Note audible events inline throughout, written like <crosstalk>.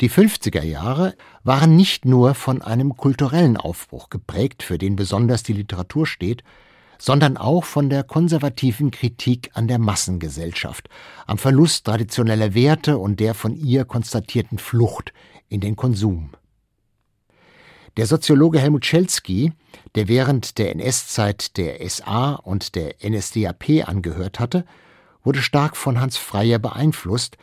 Die 50er Jahre waren nicht nur von einem kulturellen Aufbruch geprägt, für den besonders die Literatur steht, sondern auch von der konservativen Kritik an der Massengesellschaft, am Verlust traditioneller Werte und der von ihr konstatierten Flucht in den Konsum. Der Soziologe Helmut Schelsky, der während der NS-Zeit der SA und der NSDAP angehört hatte, wurde stark von Hans Freyer beeinflusst,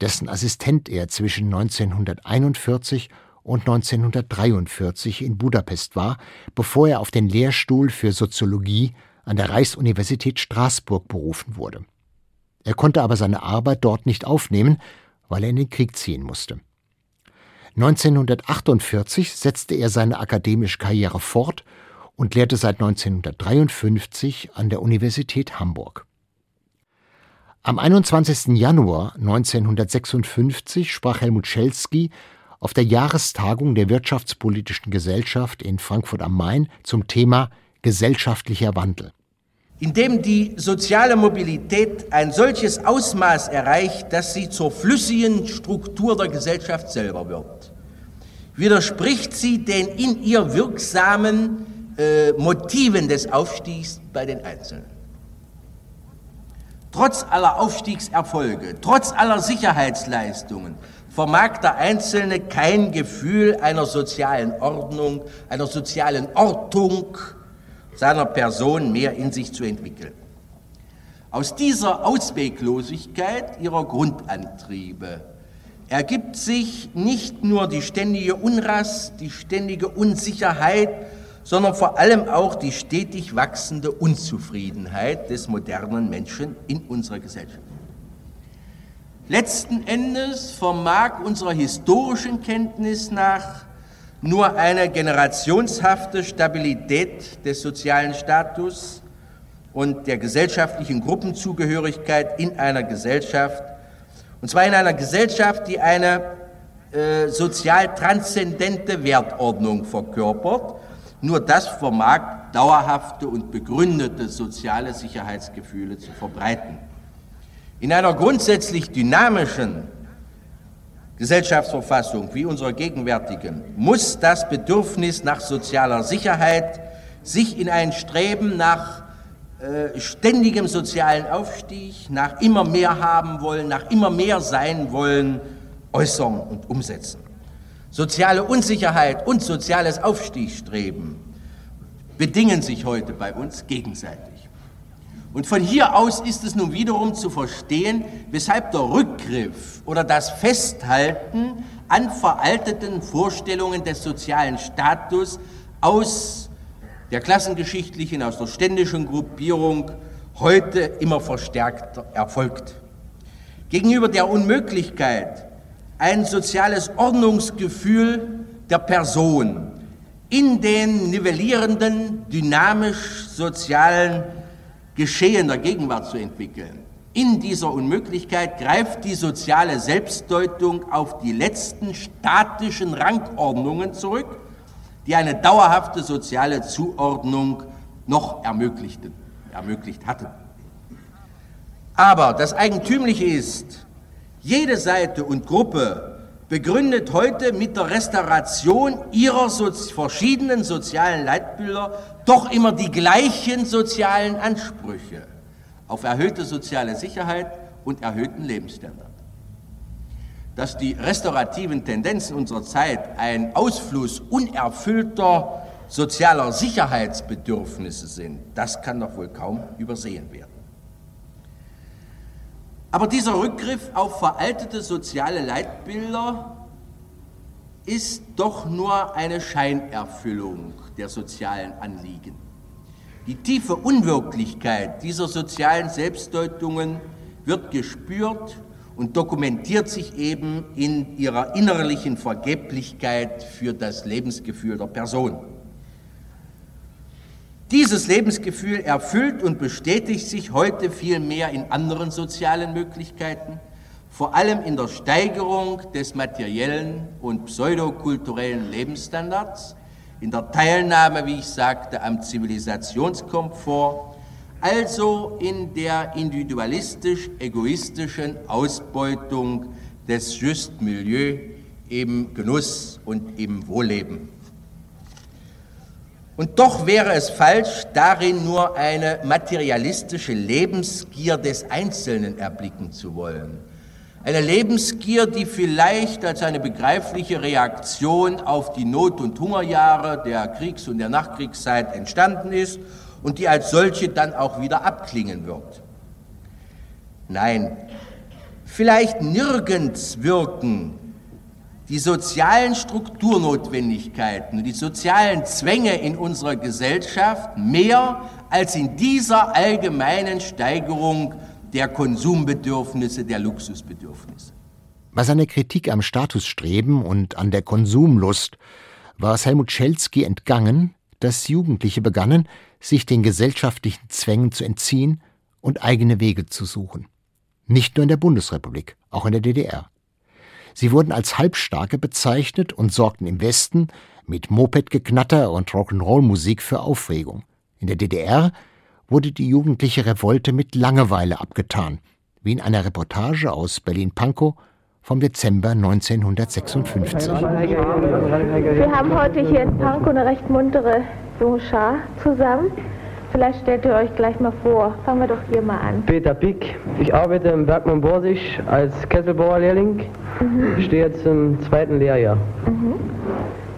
dessen Assistent er zwischen 1941 und 1943 in Budapest war, bevor er auf den Lehrstuhl für Soziologie an der Reichsuniversität Straßburg berufen wurde. Er konnte aber seine Arbeit dort nicht aufnehmen, weil er in den Krieg ziehen musste. 1948 setzte er seine akademische Karriere fort und lehrte seit 1953 an der Universität Hamburg. Am 21. Januar 1956 sprach Helmut Schelsky auf der Jahrestagung der Wirtschaftspolitischen Gesellschaft in Frankfurt am Main zum Thema gesellschaftlicher Wandel. Indem die soziale Mobilität ein solches Ausmaß erreicht, dass sie zur flüssigen Struktur der Gesellschaft selber wird, widerspricht sie den in ihr wirksamen äh, Motiven des Aufstiegs bei den Einzelnen. Trotz aller Aufstiegserfolge, trotz aller Sicherheitsleistungen vermag der Einzelne kein Gefühl einer sozialen Ordnung, einer sozialen Ortung seiner Person mehr in sich zu entwickeln. Aus dieser Ausweglosigkeit ihrer Grundantriebe ergibt sich nicht nur die ständige Unrast, die ständige Unsicherheit, sondern vor allem auch die stetig wachsende Unzufriedenheit des modernen Menschen in unserer Gesellschaft. Letzten Endes vermag unserer historischen Kenntnis nach nur eine generationshafte Stabilität des sozialen Status und der gesellschaftlichen Gruppenzugehörigkeit in einer Gesellschaft, und zwar in einer Gesellschaft, die eine äh, sozial transzendente Wertordnung verkörpert, nur das vermag dauerhafte und begründete soziale Sicherheitsgefühle zu verbreiten. In einer grundsätzlich dynamischen Gesellschaftsverfassung wie unserer gegenwärtigen muss das Bedürfnis nach sozialer Sicherheit sich in ein Streben nach äh, ständigem sozialen Aufstieg, nach immer mehr haben wollen, nach immer mehr sein wollen, äußern und umsetzen. Soziale Unsicherheit und soziales Aufstiegsstreben bedingen sich heute bei uns gegenseitig. Und von hier aus ist es nun wiederum zu verstehen, weshalb der Rückgriff oder das Festhalten an veralteten Vorstellungen des sozialen Status aus der klassengeschichtlichen, aus der ständischen Gruppierung heute immer verstärkt erfolgt. Gegenüber der Unmöglichkeit, ein soziales Ordnungsgefühl der Person in den nivellierenden, dynamisch sozialen Geschehen der Gegenwart zu entwickeln. In dieser Unmöglichkeit greift die soziale Selbstdeutung auf die letzten statischen Rangordnungen zurück, die eine dauerhafte soziale Zuordnung noch ermöglicht hatten. Aber das Eigentümliche ist, jede Seite und Gruppe begründet heute mit der Restauration ihrer so verschiedenen sozialen Leitbilder doch immer die gleichen sozialen Ansprüche auf erhöhte soziale Sicherheit und erhöhten Lebensstandard. Dass die restaurativen Tendenzen unserer Zeit ein Ausfluss unerfüllter sozialer Sicherheitsbedürfnisse sind, das kann doch wohl kaum übersehen werden. Aber dieser Rückgriff auf veraltete soziale Leitbilder ist doch nur eine Scheinerfüllung der sozialen Anliegen. Die tiefe Unwirklichkeit dieser sozialen Selbstdeutungen wird gespürt und dokumentiert sich eben in ihrer innerlichen Vergeblichkeit für das Lebensgefühl der Person. Dieses Lebensgefühl erfüllt und bestätigt sich heute viel mehr in anderen sozialen Möglichkeiten, vor allem in der Steigerung des materiellen und pseudokulturellen Lebensstandards, in der Teilnahme, wie ich sagte, am Zivilisationskomfort, also in der individualistisch-egoistischen Ausbeutung des Just Milieu im Genuss und im Wohlleben. Und doch wäre es falsch, darin nur eine materialistische Lebensgier des Einzelnen erblicken zu wollen. Eine Lebensgier, die vielleicht als eine begreifliche Reaktion auf die Not- und Hungerjahre der Kriegs- und der Nachkriegszeit entstanden ist und die als solche dann auch wieder abklingen wird. Nein, vielleicht nirgends wirken die sozialen Strukturnotwendigkeiten die sozialen Zwänge in unserer Gesellschaft mehr als in dieser allgemeinen Steigerung der Konsumbedürfnisse, der Luxusbedürfnisse. Bei seiner Kritik am Statusstreben und an der Konsumlust war es Helmut Schelsky entgangen, dass Jugendliche begannen, sich den gesellschaftlichen Zwängen zu entziehen und eigene Wege zu suchen. Nicht nur in der Bundesrepublik, auch in der DDR. Sie wurden als Halbstarke bezeichnet und sorgten im Westen mit Mopedgeknatter und Rock'n'Roll-Musik für Aufregung. In der DDR wurde die jugendliche Revolte mit Langeweile abgetan, wie in einer Reportage aus Berlin-Pankow vom Dezember 1956. Wir haben heute hier in Pankow eine recht muntere junge Schar zusammen. Vielleicht stellt ihr euch gleich mal vor. Fangen wir doch hier mal an. Peter Pick. Ich arbeite im Bergmann Borsig als Kesselbauerlehrling. Mhm. Ich stehe jetzt im zweiten Lehrjahr. Mhm.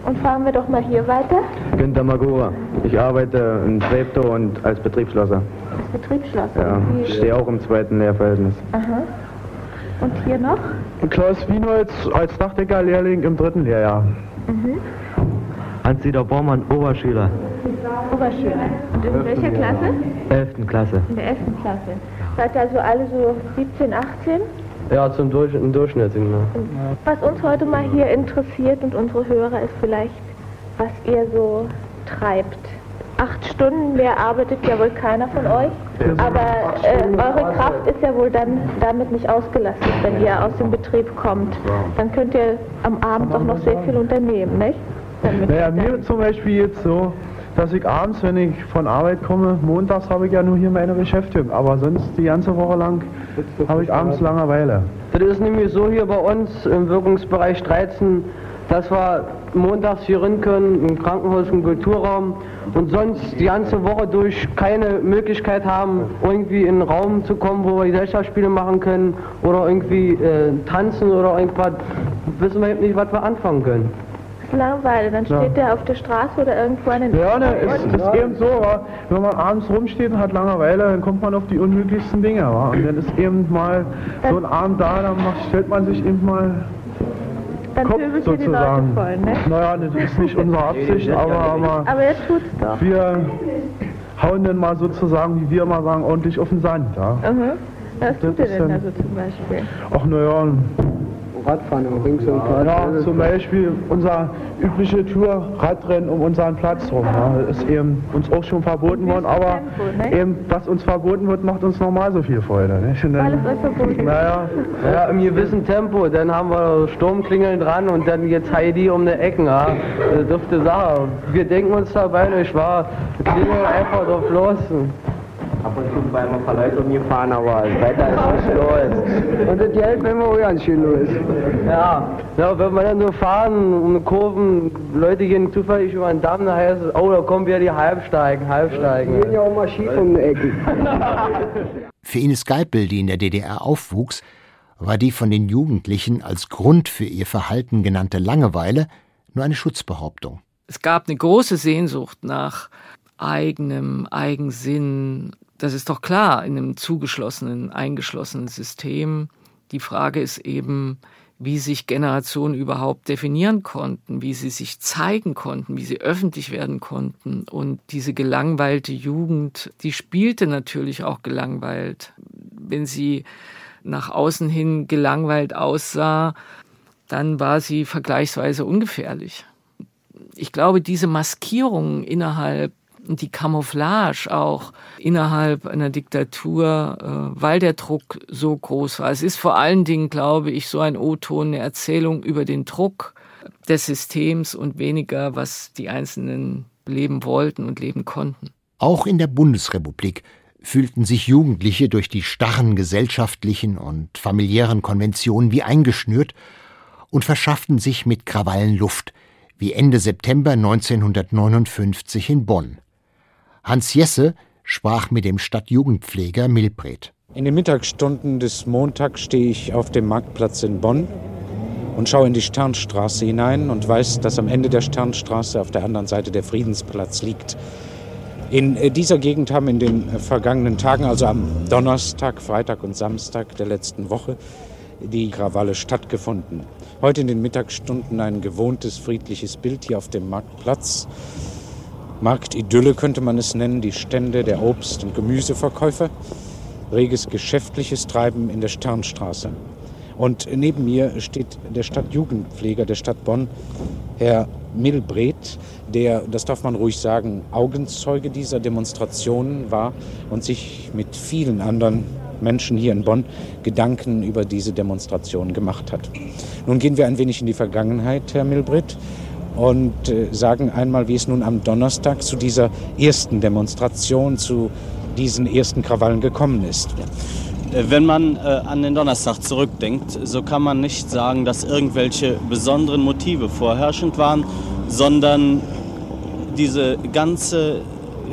Und fahren wir doch mal hier weiter. Günter Magura. Ich arbeite in Treptow und als Betriebsschlosser. Als Betriebsschlosser? Ja, ich stehe auch im zweiten Lehrverhältnis. Aha. Und hier noch? Klaus Wienholz als Dachdeckerlehrling im dritten Lehrjahr. Mhm. Hans-Dieter Bormann, Oberschüler. Oberschüler. Und in welcher Klasse? 11. Klasse. In der 11. Klasse. Seid ihr also alle so 17, 18? Ja, zum Durch im Durchschnitt. Genau. Was uns heute mal hier interessiert und unsere Hörer ist vielleicht, was ihr so treibt. Acht Stunden mehr arbeitet ja wohl keiner von euch, aber äh, eure Kraft ist ja wohl dann damit nicht ausgelastet, wenn ihr aus dem Betrieb kommt. Dann könnt ihr am Abend doch noch sehr viel unternehmen, nicht? Naja, mir zum Beispiel jetzt so, dass ich abends, wenn ich von Arbeit komme, montags habe ich ja nur hier meine Beschäftigung, aber sonst die ganze Woche lang habe ich abends Langeweile. Das ist nämlich so hier bei uns im Wirkungsbereich 13, dass wir montags hier rein können, im Krankenhaus, im Kulturraum und sonst die ganze Woche durch keine Möglichkeit haben, irgendwie in einen Raum zu kommen, wo wir Gesellschaftsspiele machen können oder irgendwie äh, tanzen oder irgendwas, wissen wir nicht, was wir anfangen können. Langeweile, dann steht ja. der auf der Straße oder irgendwo an den Ja, ne, ist, ist eben so, wa? wenn man abends rumsteht und hat Langeweile, dann kommt man auf die unmöglichsten Dinge. Wa? Und dann ist eben mal so ein Abend da, dann macht, stellt man sich eben mal dann Kopf sozusagen. Voll, ne? Naja, das ist nicht unsere Absicht, aber, aber, aber jetzt tut's doch. wir hauen dann mal sozusagen, wie wir mal sagen, ordentlich auf den Sand. Ja? Mhm. Was tut ihr denn da so zum Beispiel? Ach naja, Radfahren um rings um Platz. Ja, zum Beispiel unser übliche Tour Radrennen um unseren Platz rum. Ja, das ist eben uns auch schon verboten worden, aber Tempo, ne? eben, was uns verboten wird, macht uns normal so viel Freude. Nicht? Dann, Alles ist verboten. Naja, ja, im gewissen Tempo. Dann haben wir Sturmklingeln dran und dann jetzt Heidi um eine Ecke. Ja. Das dürfte Sache. Wir denken uns dabei nicht wahr. Klingeln einfach drauf los. Ab und zu bei ein paar Leute umgefahren, aber das Wetter ist nicht los. Und das Geld wenn wir auch ganz schön los. Ja, ja wenn wir dann so fahren um Kurven, Leute gehen zufällig über den Damm, dann heißt es, oh, da kommen wieder die Halbsteigen, Halbsteigen. Wir gehen ja auch mal schief um die Ecke. <laughs> Für Ines Geipel, die in der DDR aufwuchs, war die von den Jugendlichen als Grund für ihr Verhalten genannte Langeweile nur eine Schutzbehauptung. Es gab eine große Sehnsucht nach eigenem Eigensinn, das ist doch klar in einem zugeschlossenen, eingeschlossenen System. Die Frage ist eben, wie sich Generationen überhaupt definieren konnten, wie sie sich zeigen konnten, wie sie öffentlich werden konnten. Und diese gelangweilte Jugend, die spielte natürlich auch gelangweilt. Wenn sie nach außen hin gelangweilt aussah, dann war sie vergleichsweise ungefährlich. Ich glaube, diese Maskierung innerhalb die Camouflage auch innerhalb einer Diktatur, äh, weil der Druck so groß war. Es ist vor allen Dingen, glaube ich, so ein O-Ton, eine Erzählung über den Druck des Systems und weniger, was die Einzelnen leben wollten und leben konnten. Auch in der Bundesrepublik fühlten sich Jugendliche durch die starren gesellschaftlichen und familiären Konventionen wie eingeschnürt und verschafften sich mit Krawallen Luft, wie Ende September 1959 in Bonn. Hans Jesse sprach mit dem Stadtjugendpfleger Milbret. In den Mittagsstunden des Montags stehe ich auf dem Marktplatz in Bonn und schaue in die Sternstraße hinein und weiß, dass am Ende der Sternstraße auf der anderen Seite der Friedensplatz liegt. In äh, dieser Gegend haben in den äh, vergangenen Tagen, also am Donnerstag, Freitag und Samstag der letzten Woche, die Krawalle stattgefunden. Heute in den Mittagsstunden ein gewohntes friedliches Bild hier auf dem Marktplatz. Marktidylle könnte man es nennen, die Stände der Obst- und Gemüseverkäufer, reges geschäftliches Treiben in der Sternstraße. Und neben mir steht der Stadtjugendpfleger der Stadt Bonn, Herr Milbret, der, das darf man ruhig sagen, Augenzeuge dieser Demonstrationen war und sich mit vielen anderen Menschen hier in Bonn Gedanken über diese Demonstration gemacht hat. Nun gehen wir ein wenig in die Vergangenheit, Herr Milbret, und äh, sagen einmal, wie es nun am Donnerstag zu dieser ersten Demonstration, zu diesen ersten Krawallen gekommen ist. Äh, wenn man äh, an den Donnerstag zurückdenkt, so kann man nicht sagen, dass irgendwelche besonderen Motive vorherrschend waren, sondern diese ganze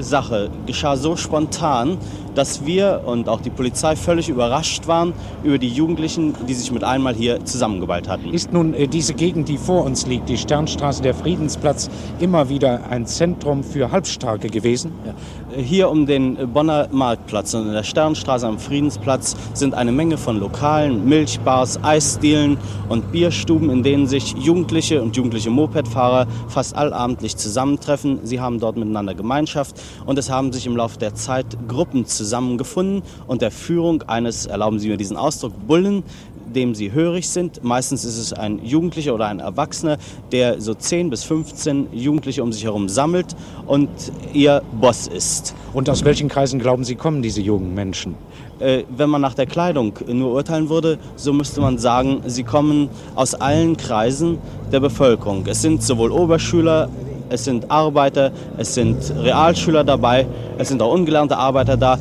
Sache geschah so spontan, dass wir und auch die Polizei völlig überrascht waren über die Jugendlichen, die sich mit einmal hier zusammengeballt hatten. Ist nun äh, diese Gegend, die vor uns liegt, die Sternstraße, der Friedensplatz, immer wieder ein Zentrum für Halbstarke gewesen? Hier um den Bonner Marktplatz und in der Sternstraße am Friedensplatz sind eine Menge von Lokalen, Milchbars, Eisdielen und Bierstuben, in denen sich Jugendliche und jugendliche Mopedfahrer fast allabendlich zusammentreffen. Sie haben dort miteinander Gemeinschaft und es haben sich im Laufe der Zeit Gruppen zusammengebracht zusammengefunden und der Führung eines, erlauben Sie mir diesen Ausdruck, Bullen, dem sie hörig sind. Meistens ist es ein Jugendlicher oder ein Erwachsener, der so 10 bis 15 Jugendliche um sich herum sammelt und ihr Boss ist. Und aus welchen Kreisen glauben Sie kommen diese jungen Menschen? Äh, wenn man nach der Kleidung nur urteilen würde, so müsste man sagen, sie kommen aus allen Kreisen der Bevölkerung. Es sind sowohl Oberschüler es sind Arbeiter, es sind Realschüler dabei, es sind auch ungelernte Arbeiter da.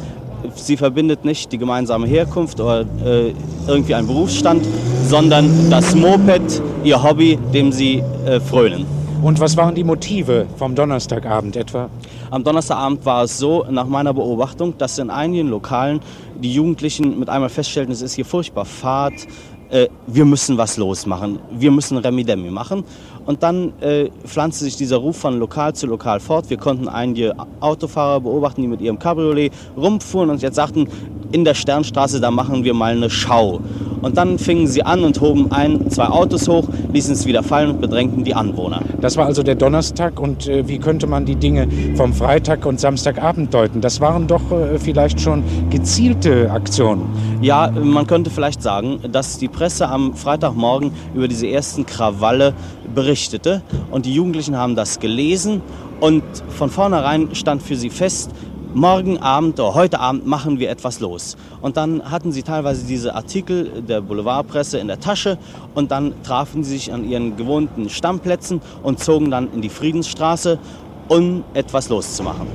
Sie verbindet nicht die gemeinsame Herkunft oder äh, irgendwie einen Berufsstand, sondern das Moped, ihr Hobby, dem sie äh, frönen. Und was waren die Motive vom Donnerstagabend etwa? Am Donnerstagabend war es so, nach meiner Beobachtung, dass in einigen Lokalen die Jugendlichen mit einmal feststellten, es ist hier furchtbar fad, äh, wir müssen was losmachen, wir müssen Remi Demi machen. Und dann äh, pflanzte sich dieser Ruf von Lokal zu Lokal fort. Wir konnten einige Autofahrer beobachten, die mit ihrem Cabriolet rumfuhren und jetzt sagten, in der Sternstraße, da machen wir mal eine Schau. Und dann fingen sie an und hoben ein, zwei Autos hoch, ließen es wieder fallen und bedrängten die Anwohner. Das war also der Donnerstag und äh, wie könnte man die Dinge vom Freitag und Samstagabend deuten? Das waren doch äh, vielleicht schon gezielte Aktionen. Ja, man könnte vielleicht sagen, dass die Presse am Freitagmorgen über diese ersten Krawalle berichtete. Und die Jugendlichen haben das gelesen. Und von vornherein stand für sie fest, morgen Abend oder heute Abend machen wir etwas los. Und dann hatten sie teilweise diese Artikel der Boulevardpresse in der Tasche. Und dann trafen sie sich an ihren gewohnten Stammplätzen und zogen dann in die Friedensstraße, um etwas loszumachen.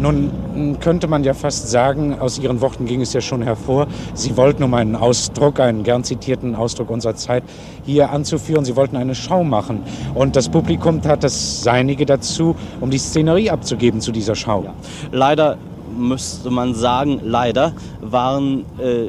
Nun könnte man ja fast sagen, aus Ihren Worten ging es ja schon hervor, Sie wollten, um einen Ausdruck, einen gern zitierten Ausdruck unserer Zeit hier anzuführen, Sie wollten eine Schau machen. Und das Publikum tat das Seinige dazu, um die Szenerie abzugeben zu dieser Schau. Ja. Leider müsste man sagen, leider waren äh,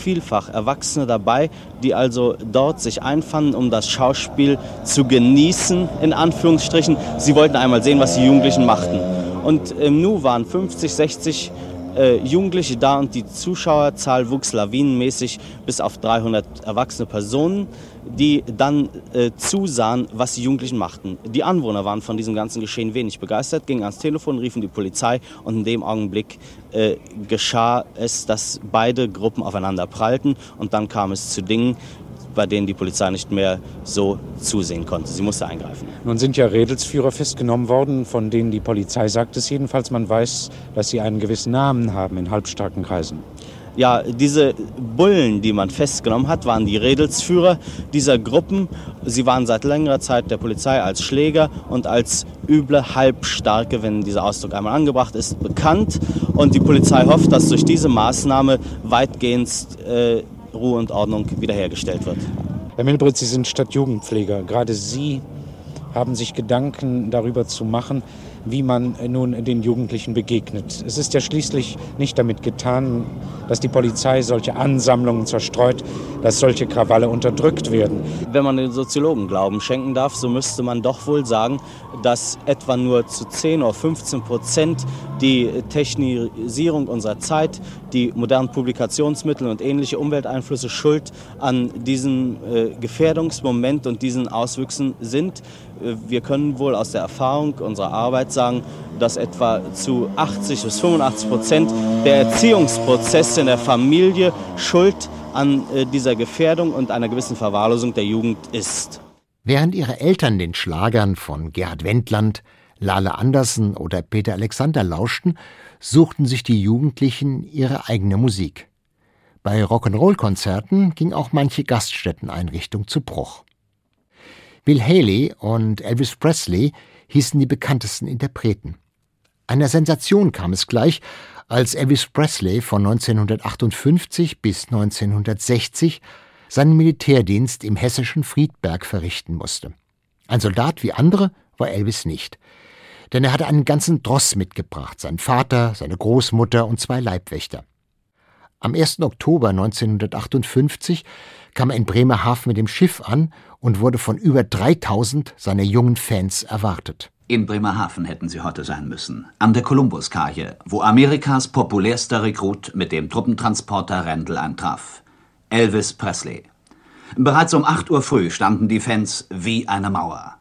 vielfach Erwachsene dabei, die also dort sich einfanden, um das Schauspiel zu genießen, in Anführungsstrichen. Sie wollten einmal sehen, was die Jugendlichen machten. Und im Nu waren 50, 60 äh, Jugendliche da und die Zuschauerzahl wuchs lawinenmäßig bis auf 300 erwachsene Personen, die dann äh, zusahen, was die Jugendlichen machten. Die Anwohner waren von diesem ganzen Geschehen wenig begeistert, gingen ans Telefon, riefen die Polizei und in dem Augenblick äh, geschah es, dass beide Gruppen aufeinander prallten und dann kam es zu Dingen, bei denen die Polizei nicht mehr so zusehen konnte. Sie musste eingreifen. Nun sind ja Redelsführer festgenommen worden, von denen die Polizei sagt es jedenfalls, man weiß, dass sie einen gewissen Namen haben in halbstarken Kreisen. Ja, diese Bullen, die man festgenommen hat, waren die Redelsführer dieser Gruppen. Sie waren seit längerer Zeit der Polizei als Schläger und als üble Halbstarke, wenn dieser Ausdruck einmal angebracht ist, bekannt. Und die Polizei hofft, dass durch diese Maßnahme weitgehend äh, Ruhe und Ordnung wiederhergestellt wird. Herr Milbrit, Sie sind Stadtjugendpfleger. Gerade Sie haben sich Gedanken darüber zu machen, wie man nun den Jugendlichen begegnet. Es ist ja schließlich nicht damit getan, dass die Polizei solche Ansammlungen zerstreut, dass solche Krawalle unterdrückt werden. Wenn man den Soziologen Glauben schenken darf, so müsste man doch wohl sagen, dass etwa nur zu 10 oder 15 Prozent die Technisierung unserer Zeit, die modernen Publikationsmittel und ähnliche Umwelteinflüsse schuld an diesem äh, Gefährdungsmoment und diesen Auswüchsen sind. Äh, wir können wohl aus der Erfahrung unserer Arbeit sagen, dass etwa zu 80 bis 85 Prozent der Erziehungsprozesse in der Familie schuld an äh, dieser Gefährdung und einer gewissen Verwahrlosung der Jugend ist. Während ihre Eltern den Schlagern von Gerhard Wendland, Lale Andersen oder Peter Alexander lauschten, suchten sich die Jugendlichen ihre eigene Musik. Bei Rock'n'Roll-Konzerten ging auch manche Gaststätteneinrichtung zu Bruch. Bill Haley und Elvis Presley hießen die bekanntesten Interpreten. Einer Sensation kam es gleich, als Elvis Presley von 1958 bis 1960 seinen Militärdienst im hessischen Friedberg verrichten musste. Ein Soldat wie andere war Elvis nicht. Denn er hatte einen ganzen Dross mitgebracht, sein Vater, seine Großmutter und zwei Leibwächter. Am 1. Oktober 1958 kam er in Bremerhaven mit dem Schiff an und wurde von über 3000 seiner jungen Fans erwartet. In Bremerhaven hätten sie heute sein müssen, an der Kolumbuskaje, wo Amerikas populärster Rekrut mit dem Truppentransporter Randall antraf. Elvis Presley. Bereits um 8 Uhr früh standen die Fans wie eine Mauer.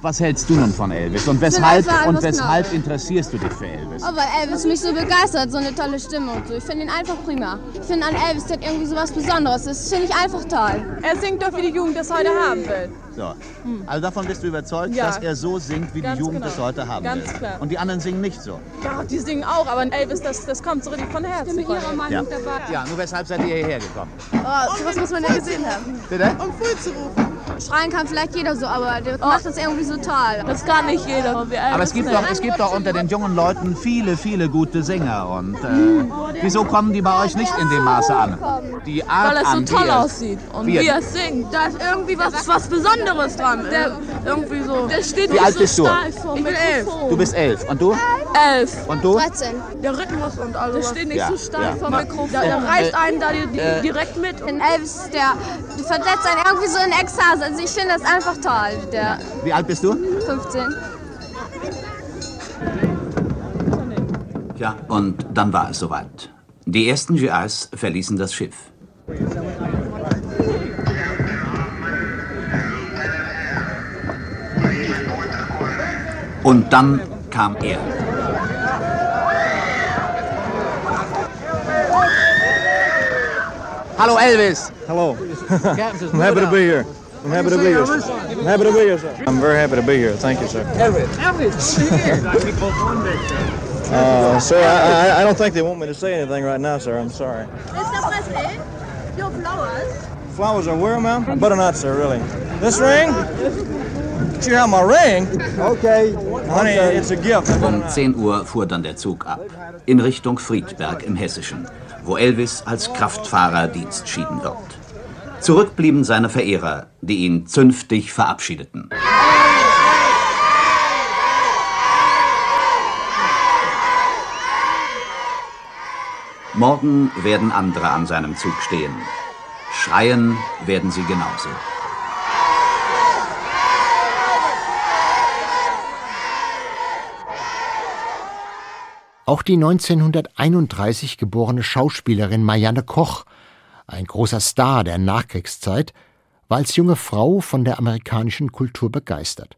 Was hältst du nun von Elvis und weshalb, und weshalb interessierst du dich für Elvis? Oh, weil Elvis mich so begeistert, so eine tolle Stimme und so. Ich finde ihn einfach prima. Ich finde an Elvis, der hat irgendwie so was Besonderes. Das finde ich einfach toll. Er singt doch, wie die Jugend das heute haben will. So. Also davon bist du überzeugt, ja. dass er so singt, wie Ganz die Jugend genau. das heute haben Ganz will. Klar. Und die anderen singen nicht so. Ja, die singen auch, aber Elvis, das, das kommt so richtig von Herzen. Ich bin mit ihrer Meinung ja. dabei. Ja, nur weshalb seid ihr hierher gekommen? Oh, sowas muss man ja gesehen haben. Bitte? Um Full zu rufen. Schreien kann vielleicht jeder so, aber der oh. macht das irgendwie so toll. Das kann nicht jeder. Aber es gibt, doch, es gibt doch unter den jungen Leuten viele, viele gute Sänger. Und äh, wieso kommen die bei euch nicht in dem Maße an? Die Art Weil es so toll aussieht und wie, er singt. Da ist irgendwie was, was Besonderes dran. Der, irgendwie so. Der steht wie alt so bist du? Ich bin elf. Du bist elf. Und du? Elf. Und du? 13. Der Rhythmus und alles. Der steht nicht Ja, so stark ja. vom Mikrofon. Der, der reißt einen da äh, direkt mit. In Elvis, der versetzt einen irgendwie so in Ekstase. Also ich finde das einfach toll. Der Wie alt bist du? 15. Ja, und dann war es soweit. Die ersten GIs verließen das Schiff. Und dann kam er. Hallo Elvis. Hello. <laughs> I'm happy to be here. I'm happy to be here. sir. I'm happy to be here, sir. I'm very happy to be here. Thank you, sir. Uh, sir, I, I, I don't think they want me to say anything right now, sir. I'm sorry. Mr. Presley, your flowers. Flowers are where, ma'am? Better not, sir, really. This ring? Did you have my ring? Okay. Honey, it's a gift. Um 10 Uhr fuhr dann der Zug ab, in Richtung Friedberg im Hessischen, wo Elvis als Kraftfahrer Dienst schieden wird. Zurück blieben seine Verehrer, die ihn zünftig verabschiedeten. Morgen werden andere an seinem Zug stehen. Schreien werden sie genauso. Auch die 1931 geborene Schauspielerin Marianne Koch, ein großer Star der Nachkriegszeit, war als junge Frau von der amerikanischen Kultur begeistert.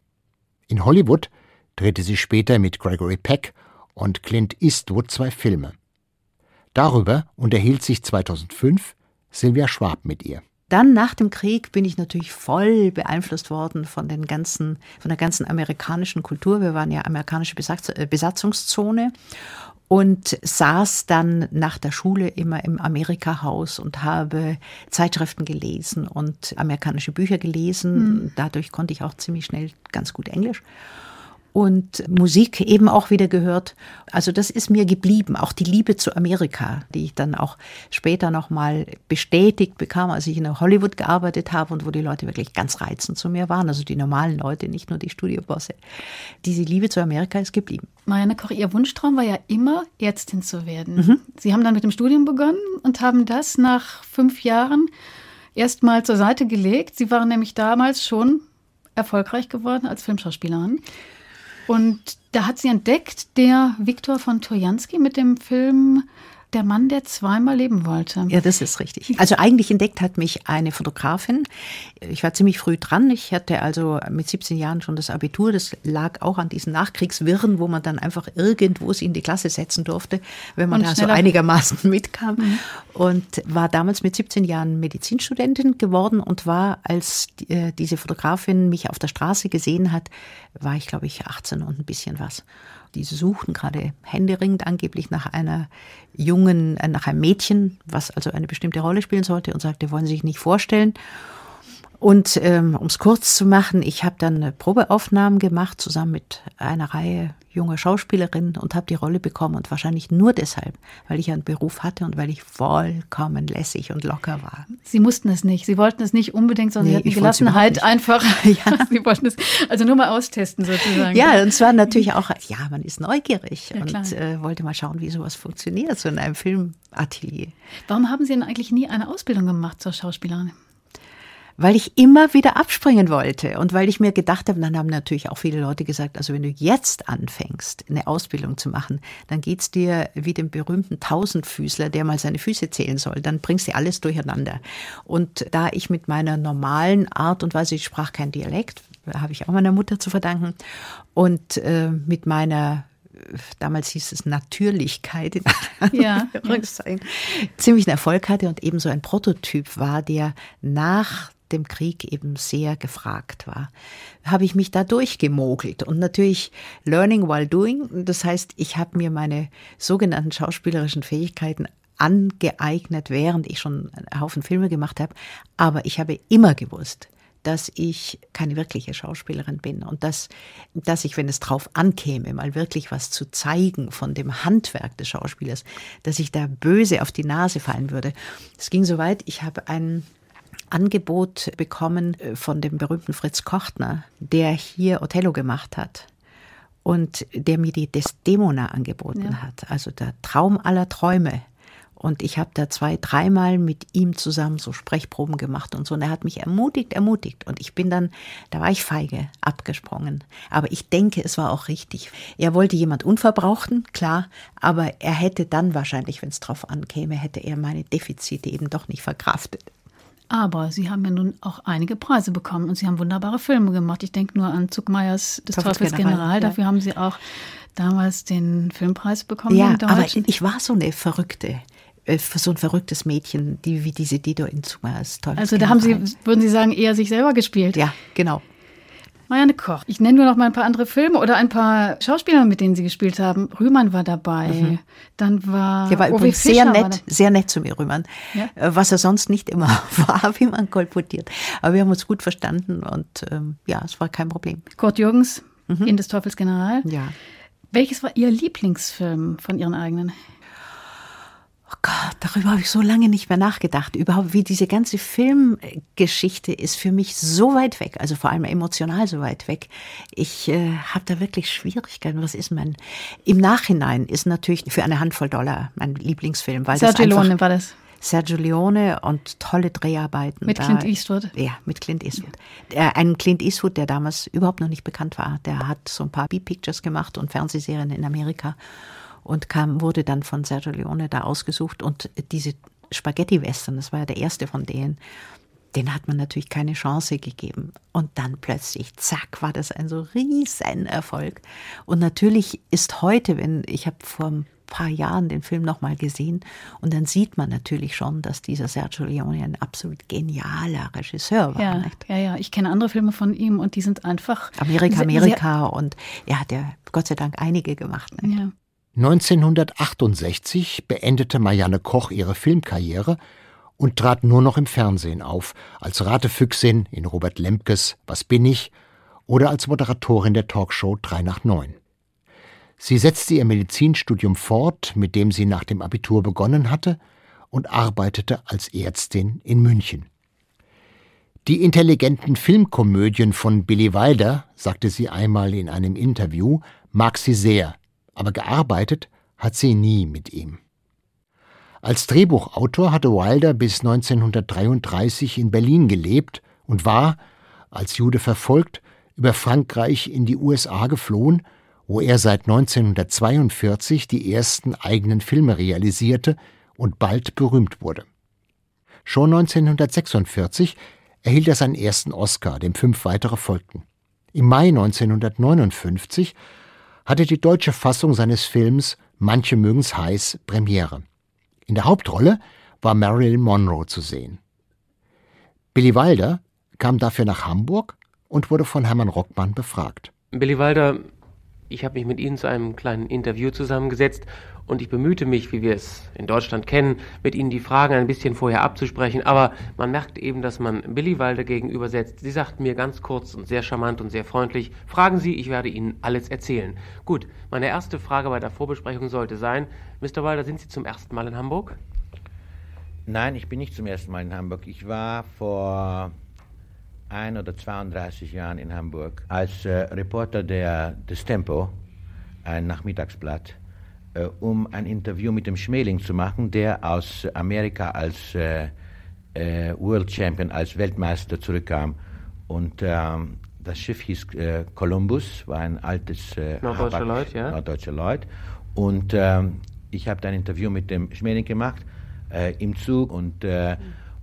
In Hollywood drehte sie später mit Gregory Peck und Clint Eastwood zwei Filme. Darüber unterhielt sich 2005 Sylvia Schwab mit ihr. Dann nach dem Krieg bin ich natürlich voll beeinflusst worden von den ganzen, von der ganzen amerikanischen Kultur. Wir waren ja amerikanische Besatz, äh, Besatzungszone und saß dann nach der Schule immer im Amerika-Haus und habe Zeitschriften gelesen und amerikanische Bücher gelesen. Mhm. Dadurch konnte ich auch ziemlich schnell ganz gut Englisch. Und Musik eben auch wieder gehört. Also das ist mir geblieben, auch die Liebe zu Amerika, die ich dann auch später nochmal bestätigt bekam, als ich in Hollywood gearbeitet habe und wo die Leute wirklich ganz reizend zu mir waren, also die normalen Leute, nicht nur die Studiobosse. Diese Liebe zu Amerika ist geblieben. Marianne Koch, Ihr Wunschtraum war ja immer, Ärztin zu werden. Mhm. Sie haben dann mit dem Studium begonnen und haben das nach fünf Jahren erst mal zur Seite gelegt. Sie waren nämlich damals schon erfolgreich geworden als Filmschauspielerin. Und da hat sie entdeckt, der Viktor von Trojanski mit dem Film der Mann, der zweimal leben wollte. Ja, das ist richtig. Also eigentlich entdeckt hat mich eine Fotografin. Ich war ziemlich früh dran. Ich hatte also mit 17 Jahren schon das Abitur. Das lag auch an diesen Nachkriegswirren, wo man dann einfach irgendwo sie in die Klasse setzen durfte, wenn man Und da so einigermaßen <laughs> mitkam. Mhm. Und war damals mit 17 Jahren Medizinstudentin geworden und war, als äh, diese Fotografin mich auf der Straße gesehen hat, war ich, glaube ich, 18 und ein bisschen was. Die suchten gerade händeringend angeblich nach einer jungen, äh, nach einem Mädchen, was also eine bestimmte Rolle spielen sollte und sagte, wollen Sie sich nicht vorstellen. Und ähm, um es kurz zu machen, ich habe dann Probeaufnahmen gemacht, zusammen mit einer Reihe junger Schauspielerinnen und habe die Rolle bekommen. Und wahrscheinlich nur deshalb, weil ich einen Beruf hatte und weil ich vollkommen lässig und locker war. Sie mussten es nicht. Sie wollten es nicht unbedingt, sondern nee, Sie hatten Gelassenheit einfach. <laughs> <laughs> ja. Sie wollten es also nur mal austesten sozusagen. Ja, und zwar natürlich auch, ja, man ist neugierig ja, und äh, wollte mal schauen, wie sowas funktioniert, so in einem Filmatelier. Warum haben Sie denn eigentlich nie eine Ausbildung gemacht zur Schauspielerin? Weil ich immer wieder abspringen wollte und weil ich mir gedacht habe, dann haben natürlich auch viele Leute gesagt, also wenn du jetzt anfängst, eine Ausbildung zu machen, dann geht's dir wie dem berühmten Tausendfüßler, der mal seine Füße zählen soll, dann bringst du alles durcheinander. Und da ich mit meiner normalen Art und Weise, ich sprach kein Dialekt, habe ich auch meiner Mutter zu verdanken, und äh, mit meiner damals hieß es Natürlichkeit in <laughs> ja, ja. ziemlich einen Erfolg hatte und eben so ein Prototyp war, der nach dem Krieg eben sehr gefragt war, habe ich mich da durchgemogelt und natürlich Learning while doing. Das heißt, ich habe mir meine sogenannten schauspielerischen Fähigkeiten angeeignet, während ich schon einen Haufen Filme gemacht habe. Aber ich habe immer gewusst, dass ich keine wirkliche Schauspielerin bin und dass, dass ich, wenn es drauf ankäme, mal wirklich was zu zeigen von dem Handwerk des Schauspielers, dass ich da böse auf die Nase fallen würde. Es ging so weit, ich habe einen Angebot bekommen äh, von dem berühmten Fritz Kochtner, der hier Othello gemacht hat und der mir die Desdemona angeboten ja. hat, also der Traum aller Träume. Und ich habe da zwei, dreimal mit ihm zusammen so Sprechproben gemacht und so. Und er hat mich ermutigt, ermutigt. Und ich bin dann, da war ich feige, abgesprungen. Aber ich denke, es war auch richtig. Er wollte jemand Unverbrauchten, klar. Aber er hätte dann wahrscheinlich, wenn es drauf ankäme, hätte er meine Defizite eben doch nicht verkraftet. Aber Sie haben ja nun auch einige Preise bekommen und Sie haben wunderbare Filme gemacht. Ich denke nur an Zuckmeyers des Teufels General. General. Dafür ja. haben Sie auch damals den Filmpreis bekommen. Ja, aber ich war so eine Verrückte äh, so ein verrücktes Mädchen, die wie diese Dido in Zuckmeyers Teufels Also da haben Sie, würden Sie sagen, eher sich selber gespielt? Ja, genau. Marianne Koch. Ich nenne nur noch mal ein paar andere Filme oder ein paar Schauspieler, mit denen Sie gespielt haben. Rühmann war dabei. Mhm. Dann war. Der war übrigens sehr nett, sehr nett zu mir, Rühmann. Ja? Äh, was er sonst nicht immer <laughs> war, wie man kolportiert. Aber wir haben uns gut verstanden und ähm, ja, es war kein Problem. Kurt Jürgens mhm. in des Teufels General. Ja. Welches war Ihr Lieblingsfilm von Ihren eigenen? Oh Gott, darüber habe ich so lange nicht mehr nachgedacht. Überhaupt, wie diese ganze Filmgeschichte ist für mich so weit weg, also vor allem emotional so weit weg. Ich äh, habe da wirklich Schwierigkeiten. Was ist mein. Im Nachhinein ist natürlich für eine Handvoll Dollar mein Lieblingsfilm. Weil Sergio das Leone war das. Sergio Leone und tolle Dreharbeiten. Mit Clint Eastwood? Ja, mit Clint Eastwood. Ja. Ein Clint Eastwood, der damals überhaupt noch nicht bekannt war. Der hat so ein paar B-Pictures gemacht und Fernsehserien in Amerika und kam, wurde dann von Sergio Leone da ausgesucht und diese Spaghetti-Western, das war ja der erste von denen, den hat man natürlich keine Chance gegeben. Und dann plötzlich, zack, war das ein so riesen Erfolg. Und natürlich ist heute, wenn ich habe vor ein paar Jahren den Film nochmal gesehen und dann sieht man natürlich schon, dass dieser Sergio Leone ein absolut genialer Regisseur war. Ja, nicht? ja, ja. Ich kenne andere Filme von ihm und die sind einfach Amerika, Amerika und er hat ja Gott sei Dank einige gemacht. Nicht? Ja. 1968 beendete Marianne Koch ihre Filmkarriere und trat nur noch im Fernsehen auf, als Ratefüchsin in Robert Lemkes Was bin ich oder als Moderatorin der Talkshow 3 nach 9. Sie setzte ihr Medizinstudium fort, mit dem sie nach dem Abitur begonnen hatte, und arbeitete als Ärztin in München. Die intelligenten Filmkomödien von Billy Wilder, sagte sie einmal in einem Interview, mag sie sehr, aber gearbeitet hat sie nie mit ihm. Als Drehbuchautor hatte Wilder bis 1933 in Berlin gelebt und war, als Jude verfolgt, über Frankreich in die USA geflohen, wo er seit 1942 die ersten eigenen Filme realisierte und bald berühmt wurde. Schon 1946 erhielt er seinen ersten Oscar, dem fünf weitere folgten. Im Mai 1959 hatte die deutsche Fassung seines Films Manche mögen's heiß Premiere. In der Hauptrolle war Marilyn Monroe zu sehen. Billy Wilder kam dafür nach Hamburg und wurde von Hermann Rockmann befragt. Billy Wilder, ich habe mich mit Ihnen zu einem kleinen Interview zusammengesetzt und ich bemühte mich, wie wir es in Deutschland kennen, mit Ihnen die Fragen ein bisschen vorher abzusprechen, aber man merkt eben, dass man Billy Wilder gegenübersetzt. Sie sagten mir ganz kurz und sehr charmant und sehr freundlich, fragen Sie, ich werde Ihnen alles erzählen. Gut, meine erste Frage bei der Vorbesprechung sollte sein, Mr. Wilder, sind Sie zum ersten Mal in Hamburg? Nein, ich bin nicht zum ersten Mal in Hamburg. Ich war vor ein oder 32 Jahren in Hamburg als äh, Reporter der, des Tempo, ein Nachmittagsblatt, um ein Interview mit dem Schmeling zu machen, der aus Amerika als äh, äh World Champion, als Weltmeister zurückkam. Und ähm, das Schiff hieß äh, Columbus, war ein altes äh, Norddeutscher Lloyd, ja. Norddeutscher Lloyd. Und ähm, ich habe ein Interview mit dem Schmeling gemacht im Zug und mhm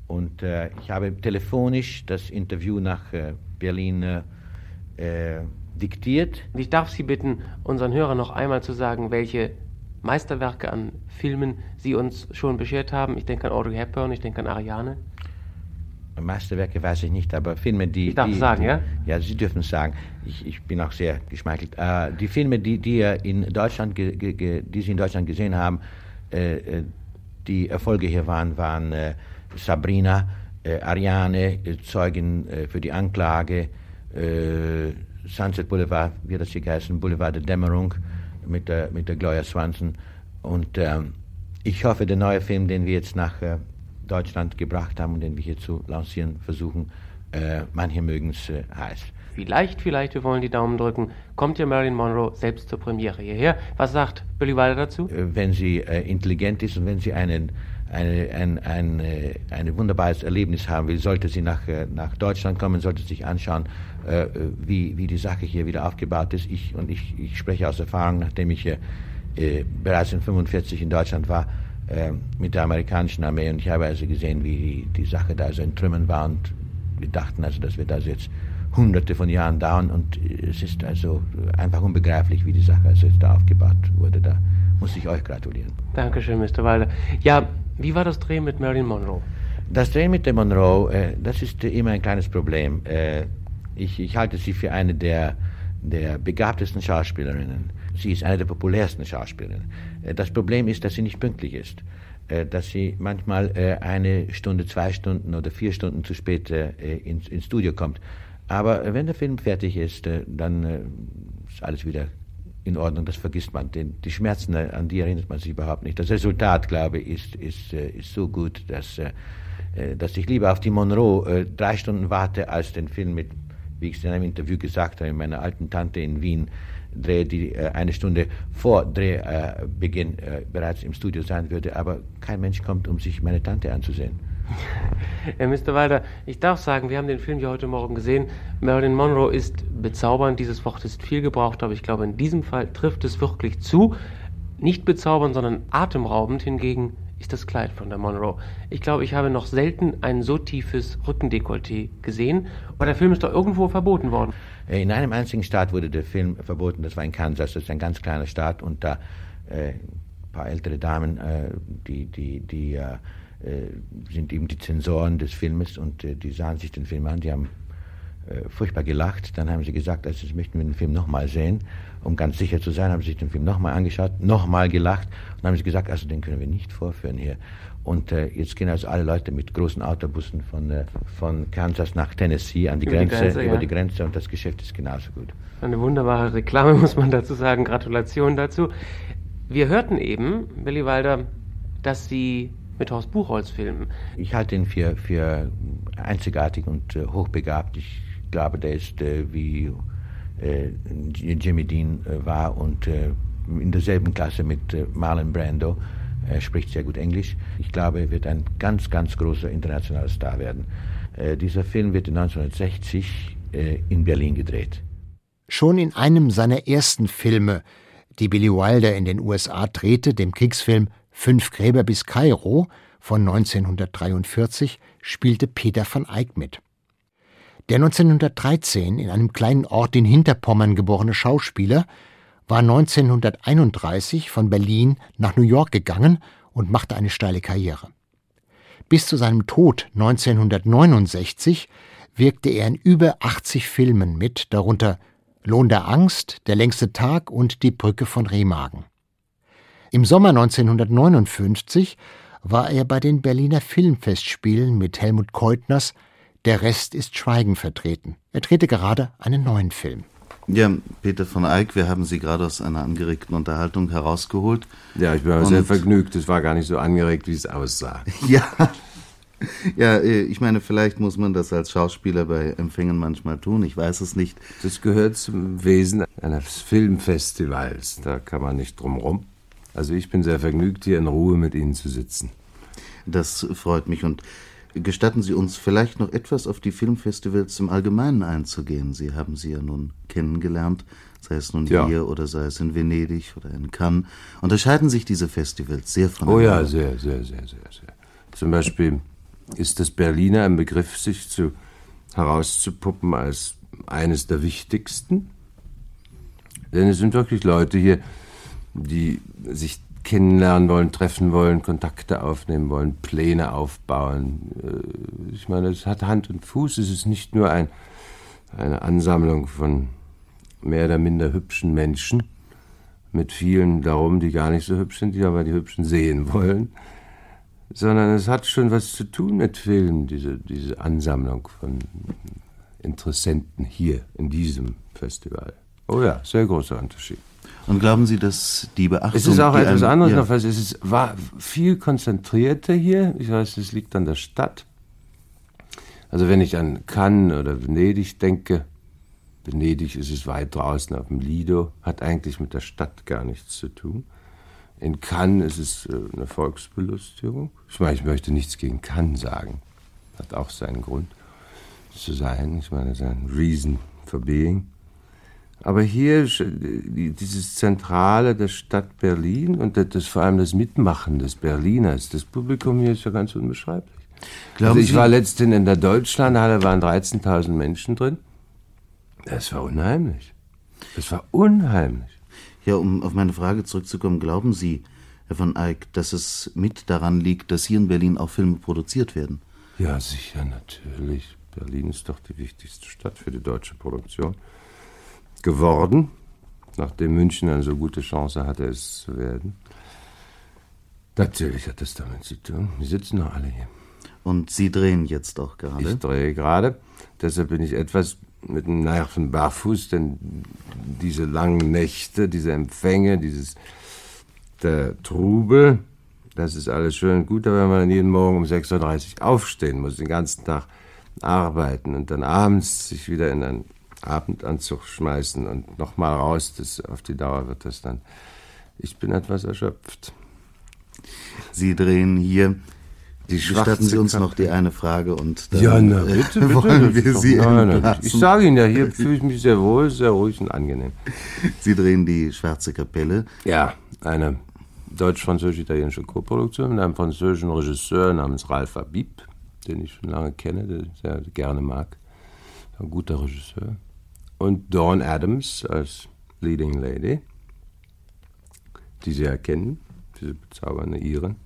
und äh, ich habe telefonisch das Interview nach äh, Berlin äh, diktiert. Ich darf Sie bitten, unseren Hörern noch einmal zu sagen, welche Meisterwerke an Filmen Sie uns schon beschert haben. Ich denke an Audrey Hepburn, ich denke an Ariane. Meisterwerke weiß ich nicht, aber Filme, die. Ich darf die, sagen, die, ja? Ja, Sie dürfen es sagen. Ich, ich bin auch sehr geschmeichelt. Äh, die Filme, die, die, in Deutschland ge, ge, die Sie in Deutschland gesehen haben, äh, äh die Erfolge hier waren, waren äh, Sabrina, äh, Ariane, äh, Zeugin äh, für die Anklage, Sunset Boulevard, wie das hier geheißen, Boulevard der Dämmerung mit der, mit der Gloria Swanson. Und ähm, ich hoffe, der neue Film, den wir jetzt nach äh, Deutschland gebracht haben und den wir hier zu lancieren versuchen, äh, manche mögen es heiß. Vielleicht, vielleicht, wir wollen die Daumen drücken, kommt ja Marilyn Monroe selbst zur Premiere hierher. Was sagt Billy Wilder dazu? Wenn sie intelligent ist und wenn sie einen eine, ein, ein, äh, ein wunderbares Erlebnis haben will, sollte sie nach, äh, nach Deutschland kommen, sollte sich anschauen, äh, wie, wie die Sache hier wieder aufgebaut ist. Ich, und ich, ich spreche aus Erfahrung, nachdem ich äh, bereits in 45 in Deutschland war äh, mit der amerikanischen Armee und ich habe also gesehen, wie die, die Sache da so in Trümmern war und wir dachten also, das wird also jetzt hunderte von Jahren dauern und es ist also einfach unbegreiflich, wie die Sache also jetzt da aufgebaut wurde. Da muss ich euch gratulieren. Dankeschön, Mr. Wilder. Ja, wie war das Drehen mit Marilyn Monroe? Das Drehen mit der Monroe, äh, das ist äh, immer ein kleines Problem. Äh, ich, ich, halte sie für eine der, der begabtesten Schauspielerinnen. Sie ist eine der populärsten Schauspielerinnen. Äh, das Problem ist, dass sie nicht pünktlich ist. Äh, dass sie manchmal äh, eine Stunde, zwei Stunden oder vier Stunden zu spät ins, ins, Studio kommt. Aber wenn der Film fertig ist, dann ist alles wieder in Ordnung, das vergisst man. Den, die Schmerzen, äh, an die erinnert man sich überhaupt nicht. Das Resultat, glaube ich, ist, ist, äh, ist so gut, dass, äh, dass ich lieber auf die Monroe drei Stunden warte, als den Film mit, wie ich es in einem Interview gesagt habe, meiner alten Tante in Wien drehe, die eine Stunde vor Drehbeginn bereits im Studio sein würde. Aber kein Mensch kommt, um sich meine Tante anzusehen. <laughs> Herr Mr. Wilder, ich darf sagen, wir haben den Film ja heute Morgen gesehen. Marilyn Monroe ist bezaubernd. Dieses Wort ist viel gebraucht, aber ich glaube, in diesem Fall trifft es wirklich zu. Nicht bezaubernd, sondern atemraubend hingegen ist das Kleid von der Monroe. Ich glaube, ich habe noch selten ein so tiefes Rückendekolleté gesehen. Aber der Film ist doch irgendwo verboten worden. Äh, in einem einzigen Staat wurde der Film verboten. Das war in Kansas. Das ist ein ganz kleiner Staat. Und da äh, ein paar ältere Damen, äh, die, die, die äh, äh, sind eben die Zensoren des Filmes und äh, die sahen sich den Film an, die haben äh, furchtbar gelacht. Dann haben sie gesagt, also das möchten wir den Film nochmal sehen. Um ganz sicher zu sein, haben sie sich den Film nochmal angeschaut, nochmal gelacht und haben sie gesagt, also den können wir nicht vorführen hier. Und äh, jetzt gehen also alle Leute mit großen Autobussen von, äh, von Kansas nach Tennessee an die Über die Grenze, Grenze, über ja. die Grenze und das Geschäft ist genauso gut. Eine wunderbare Reklame, <laughs> muss man dazu sagen. Gratulation dazu. Wir hörten eben, Willi Walder, dass Sie mit Horst Buchholz filmen. Ich halte ihn für, für einzigartig und äh, hochbegabt. Ich glaube, der ist äh, wie äh, Jimmy Dean äh, war und äh, in derselben Klasse mit äh, Marlon Brando. Er spricht sehr gut Englisch. Ich glaube, er wird ein ganz, ganz großer internationaler Star werden. Äh, dieser Film wird 1960 äh, in Berlin gedreht. Schon in einem seiner ersten Filme, die Billy Wilder in den USA drehte, dem Kriegsfilm Fünf Gräber bis Kairo von 1943, spielte Peter van Eyck mit. Der 1913 in einem kleinen Ort in Hinterpommern geborene Schauspieler war 1931 von Berlin nach New York gegangen und machte eine steile Karriere. Bis zu seinem Tod 1969 wirkte er in über 80 Filmen mit, darunter Lohn der Angst, Der längste Tag und Die Brücke von Remagen. Im Sommer 1959 war er bei den Berliner Filmfestspielen mit Helmut Keutners Der Rest ist Schweigen vertreten. Er drehte gerade einen neuen Film. Ja, Peter von Eyck, wir haben Sie gerade aus einer angeregten Unterhaltung herausgeholt. Ja, ich war sehr vergnügt. Es war gar nicht so angeregt, wie es aussah. <laughs> Ja. Ja, äh, ich meine, vielleicht muss man das als Schauspieler bei Empfängen manchmal tun, ich weiß es nicht. Das gehört zum Wesen eines Filmfestivals. Da kann man nicht drum rum. Also ich bin sehr vergnügt, hier in Ruhe mit Ihnen zu sitzen. Das freut mich und gestatten Sie uns vielleicht noch etwas auf die Filmfestivals im Allgemeinen einzugehen. Sie haben sie ja nun kennengelernt, sei es nun Ja. hier oder sei es in Venedig oder in Cannes. Unterscheiden sich diese Festivals sehr Oh voneinander? ja, sehr, sehr, sehr, sehr, sehr. Zum Beispiel ist das Berliner im Begriff, sich zu, herauszupuppen als eines der wichtigsten. Denn es sind wirklich Leute hier, die sich kennenlernen wollen, treffen wollen, Kontakte aufnehmen wollen, Pläne aufbauen. Äh, Ich meine, es hat Hand und Fuß. Es ist nicht nur ein, eine Ansammlung von mehr oder minder hübschen Menschen mit vielen darum, die gar nicht so hübsch sind, die aber die Hübschen sehen wollen, sondern es hat schon was zu tun mit Film, diese, diese Ansammlung von Interessenten hier in diesem Festival. Oh ja, sehr großer Unterschied. Und glauben Sie, dass die Beachtung... Es ist auch etwas einem- anderes ja. noch, weil es ist, war viel konzentrierter hier. Ich weiß, das liegt an der Stadt. Also wenn ich an Cannes oder Venedig denke, Venedig ist es weit draußen auf dem Lido, hat eigentlich mit der Stadt gar nichts zu tun. In Cannes ist es äh, eine Volksbelustigung. Ich meine, ich möchte nichts gegen Cannes sagen. Hat auch seinen Grund zu sein. Ich meine, sein Reason for being. Aber hier die- dieses Zentrale der Stadt Berlin und das, das vor allem das Mitmachen des Berliners, das Publikum hier ist ja ganz unbeschreiblich. Glauben also ich Sie- war letztens in der Deutschlandhalle, waren 13.000 Menschen drin. Das war unheimlich. Das war unheimlich. Ja, um auf meine Frage zurückzukommen, glauben Sie, Herr von Eyck, dass es mit daran liegt, dass hier in Berlin auch Filme produziert werden? Ja, sicher, natürlich. Berlin ist doch die wichtigste Stadt für die deutsche Produktion geworden, nachdem München eine so gute Chance hatte, es zu werden. Natürlich hat das damit zu tun. Wir sitzen noch alle hier. Und Sie drehen jetzt auch gerade? Ich drehe gerade. Deshalb bin ich etwas mit dem Nerven barfuß, denn diese langen Nächte, diese Empfänge, dieses der Trubel, das ist alles schön und gut, aber wenn man dann jeden Morgen um 6.30 Uhr aufstehen muss, den ganzen Tag arbeiten und dann abends sich wieder in einen Abendanzug schmeißen und nochmal raus, das, auf die Dauer wird das dann. Ich bin etwas erschöpft. Sie drehen hier. Die Gestatten Sie schwarze uns Kap- noch die eine Frage und dann Ja, na äh, bitte, <laughs> bitte. wollen wir Doch, Sie nein. Ich sage Ihnen ja, hier fühle ich mich sehr wohl, sehr ruhig und angenehm. Sie drehen die Schwarze Kapelle. Ja, eine deutsch-französisch-italienische Koproduktion mit einem französischen Regisseur namens Ralph Habib, den ich schon lange kenne, den ich sehr gerne mag. Ein guter Regisseur. Und Dawn Adams als Leading Lady, die Sie erkennen, diese bezaubernde Iren.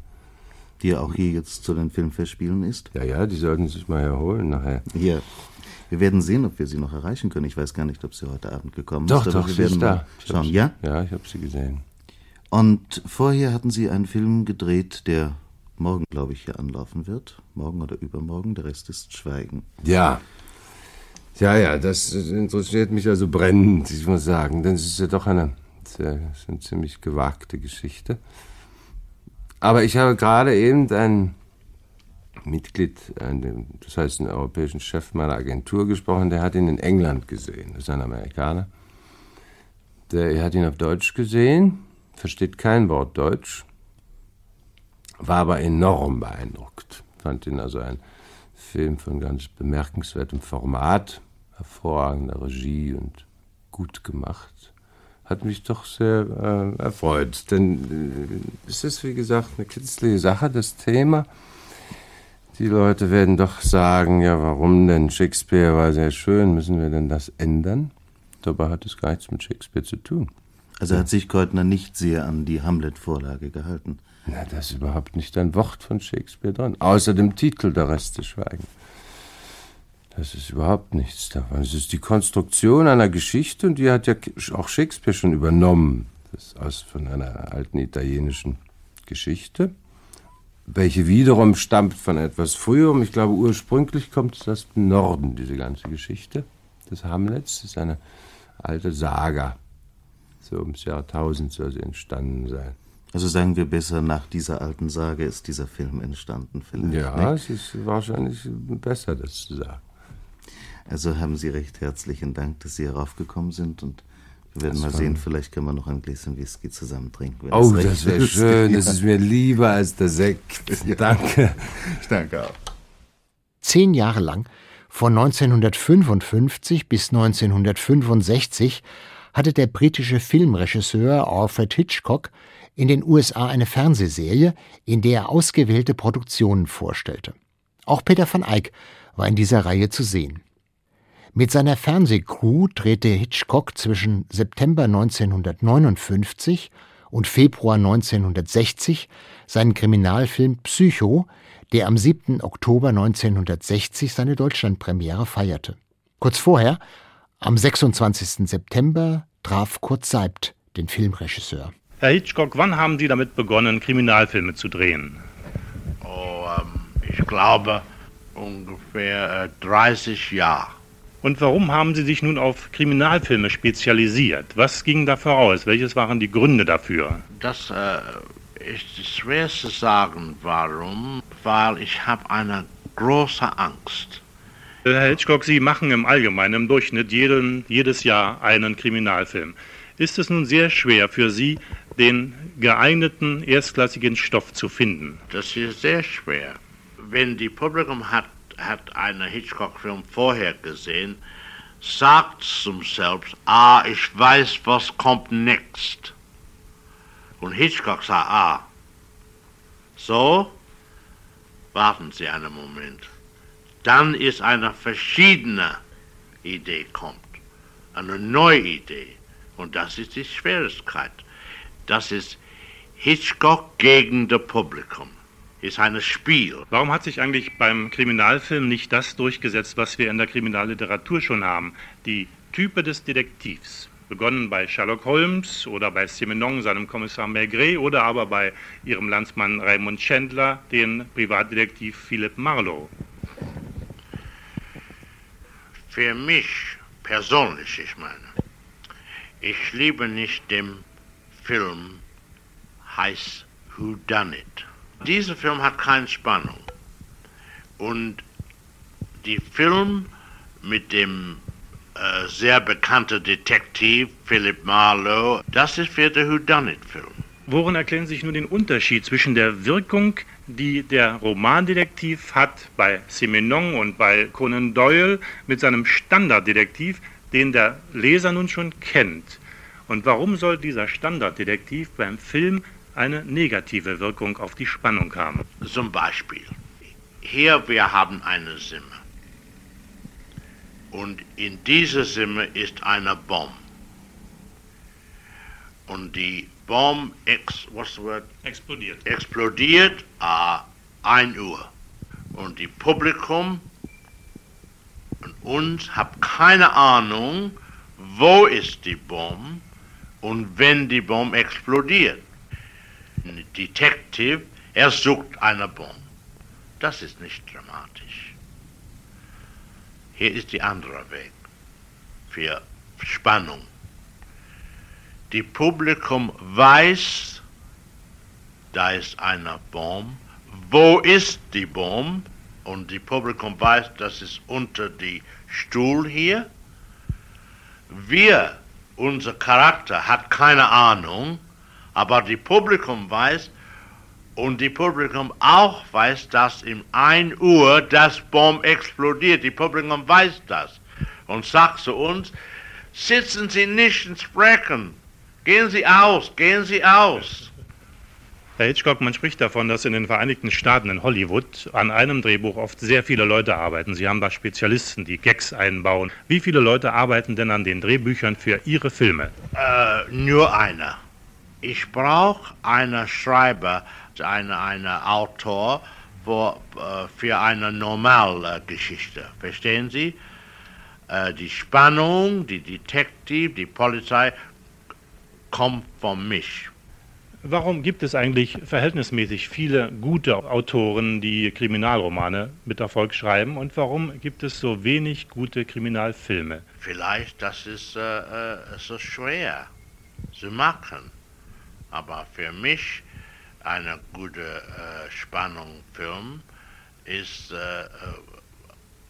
Die ja auch hier jetzt zu den Filmfestspielen ist. Ja, ja, die sollten sich mal herholen nachher. Hier. Wir werden sehen, ob wir sie noch erreichen können. Ich weiß gar nicht, ob sie heute Abend gekommen doch, ist. Doch, wir sie werden ist da. Schauen. Ja? Ja, ich habe sie gesehen. Und vorher hatten Sie einen Film gedreht, der morgen, glaube ich, hier anlaufen wird. Morgen oder übermorgen. Der Rest ist Schweigen. Ja. Ja, ja, das interessiert mich also brennend, ich muss sagen. Denn es ist ja doch eine, eine ziemlich gewagte Geschichte. Aber ich habe gerade eben ein Mitglied, das heißt einen europäischen Chef meiner Agentur gesprochen, der hat ihn in England gesehen. Das ist ein Amerikaner. Der hat ihn auf Deutsch gesehen versteht kein Wort Deutsch, war aber enorm beeindruckt. Fand ihn also ein Film von ganz bemerkenswertem Format, hervorragender Regie und gut gemacht. Hat mich doch sehr äh, erfreut, denn äh, es ist, wie gesagt, eine künstliche Sache, das Thema. Die Leute werden doch sagen, ja, warum denn? Shakespeare war sehr schön, müssen wir denn das ändern? Dabei hat es gar nichts mit Shakespeare zu tun. Also hat sich Keutner nicht sehr an die Hamlet-Vorlage gehalten. Na, da ist überhaupt nicht ein Wort von Shakespeare drin, außer dem Titel Der Rest des Schweigen. Das ist überhaupt nichts davon. Es ist die Konstruktion einer Geschichte und die hat ja auch Shakespeare schon übernommen. Das ist aus von einer alten italienischen Geschichte, welche wiederum stammt von etwas früherem. Ich glaube, ursprünglich kommt es aus dem Norden, diese ganze Geschichte des Hamlets. Das ist eine alte Saga so ums Jahr 1000 soll sie entstanden sein. Also sagen wir besser, nach dieser alten Sage ist dieser Film entstanden vielleicht. Ja, ne? es ist wahrscheinlich besser, das zu sagen. Also haben Sie recht herzlichen Dank, dass Sie heraufgekommen sind und wir werden das mal sehen, vielleicht können wir noch ein Gläschen Whisky zusammen trinken. Oh, das, das wäre schön, <laughs> das ist mir lieber als der Sekt. Ja. Danke. Ich danke auch. Zehn Jahre lang, von 1955 bis 1965, hatte der britische Filmregisseur Alfred Hitchcock in den USA eine Fernsehserie, in der er ausgewählte Produktionen vorstellte. Auch Peter van Eyck war in dieser Reihe zu sehen. Mit seiner Fernsehcrew drehte Hitchcock zwischen September 1959 und Februar 1960 seinen Kriminalfilm Psycho, der am 7. Oktober 1960 seine Deutschlandpremiere feierte. Kurz vorher am 26. September traf Kurt Seibt den Filmregisseur. Herr Hitchcock, wann haben Sie damit begonnen, Kriminalfilme zu drehen? Oh, ähm, ich glaube ungefähr äh, 30 Jahre. Und warum haben Sie sich nun auf Kriminalfilme spezialisiert? Was ging da voraus? Welches waren die Gründe dafür? Das äh, ist schwer zu sagen, warum, weil ich habe eine große Angst. Herr Hitchcock, Sie machen im Allgemeinen im Durchschnitt jeden, jedes Jahr einen Kriminalfilm. Ist es nun sehr schwer für Sie, den geeigneten, erstklassigen Stoff zu finden? Das ist sehr schwer. Wenn die Publikum hat, hat einen Hitchcock-Film vorher gesehen, sagt zum selbst, ah, ich weiß, was kommt next. Und Hitchcock sagt, ah, so, warten Sie einen Moment dann ist eine verschiedene Idee kommt, eine neue Idee. Und das ist die Schwierigkeit. Das ist Hitchcock gegen das Publikum. Ist ein Spiel. Warum hat sich eigentlich beim Kriminalfilm nicht das durchgesetzt, was wir in der Kriminalliteratur schon haben? Die Type des Detektivs. Begonnen bei Sherlock Holmes oder bei Simenon, seinem Kommissar Maigret, oder aber bei ihrem Landsmann Raymond Chandler, den Privatdetektiv Philip Marlowe. Für mich persönlich, ich meine, ich liebe nicht den Film, heißt Who Done It. Dieser Film hat keine Spannung. Und die Film mit dem äh, sehr bekannten Detektiv Philip Marlowe, das ist für den Who Done It Film. Worin erklären Sie sich nun den Unterschied zwischen der Wirkung die der Romandetektiv hat bei Simenon und bei Conan Doyle mit seinem Standarddetektiv, den der Leser nun schon kennt. Und warum soll dieser Standarddetektiv beim Film eine negative Wirkung auf die Spannung haben? Zum Beispiel, hier wir haben eine Simme. Und in dieser Simme ist eine Bombe. Und die Bombe ex, what's the word? explodiert. Explodiert uh, 1 Uhr. Und die Publikum und uns hat keine Ahnung, wo ist die Bombe und wenn die Bombe explodiert. Ein Detective, er sucht eine Bombe. Das ist nicht dramatisch. Hier ist die andere Weg für Spannung. Die Publikum weiß, da ist eine Bombe. Wo ist die Bombe? Und die Publikum weiß, das ist unter die Stuhl hier. Wir, unser Charakter hat keine Ahnung, aber die Publikum weiß und die Publikum auch weiß, dass im 1 Uhr das Bomb explodiert. Die Publikum weiß das und sagt zu uns, sitzen Sie nicht und sprechen, gehen Sie aus, gehen Sie aus. Herr Hitchcock, man spricht davon, dass in den Vereinigten Staaten, in Hollywood, an einem Drehbuch oft sehr viele Leute arbeiten. Sie haben da Spezialisten, die Gags einbauen. Wie viele Leute arbeiten denn an den Drehbüchern für Ihre Filme? Äh, nur einer. Ich brauche einen Schreiber, einen, einen Autor für, äh, für eine Normalgeschichte. Verstehen Sie? Äh, die Spannung, die Detektiv, die Polizei kommt von mich. Warum gibt es eigentlich verhältnismäßig viele gute Autoren, die Kriminalromane mit Erfolg schreiben? Und warum gibt es so wenig gute Kriminalfilme? Vielleicht das ist äh, äh, so schwer zu machen, aber für mich eine gute äh, Spannungsfilm ist äh, äh,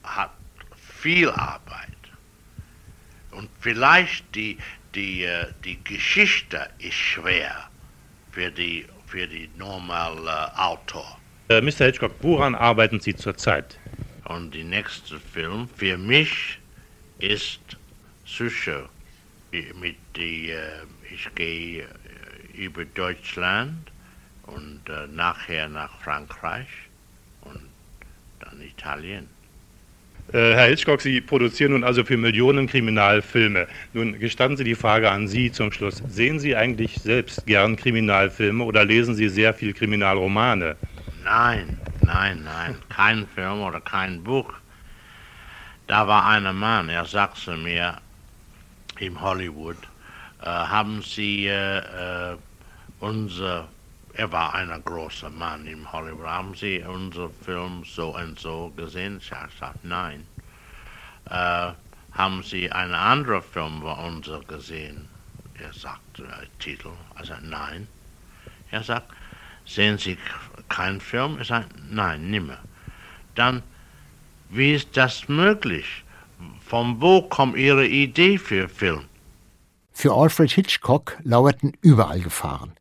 hat viel Arbeit. Und vielleicht die die äh, die Geschichte ist schwer für die, für die normale Autor. Äh, Mr. Hitchcock, woran arbeiten Sie zurzeit? Und der nächste Film für mich ist Susho. Mit die, äh, ich gehe über Deutschland und äh, nachher nach Frankreich und dann Italien. Äh, Herr Hitchcock, Sie produzieren nun also für Millionen Kriminalfilme. Nun gestatten Sie die Frage an Sie zum Schluss. Sehen Sie eigentlich selbst gern Kriminalfilme oder lesen Sie sehr viel Kriminalromane? Nein, nein, nein, kein Film oder kein Buch. Da war ein Mann, er sagte mir in Hollywood, äh, haben Sie äh, äh, unser, er war ein großer Mann in Hollywood, haben Sie unser Film so und so gesehen? Ich sagte, nein. Äh, haben Sie einen anderen Film bei uns gesehen? Er sagte, äh, Titel, also nein. Er sagt, sehen Sie keinen Film? Ich sage, nein, nimmer. Dann, wie ist das möglich? Von wo kommt Ihre Idee für Film? Für Alfred Hitchcock lauerten überall Gefahren.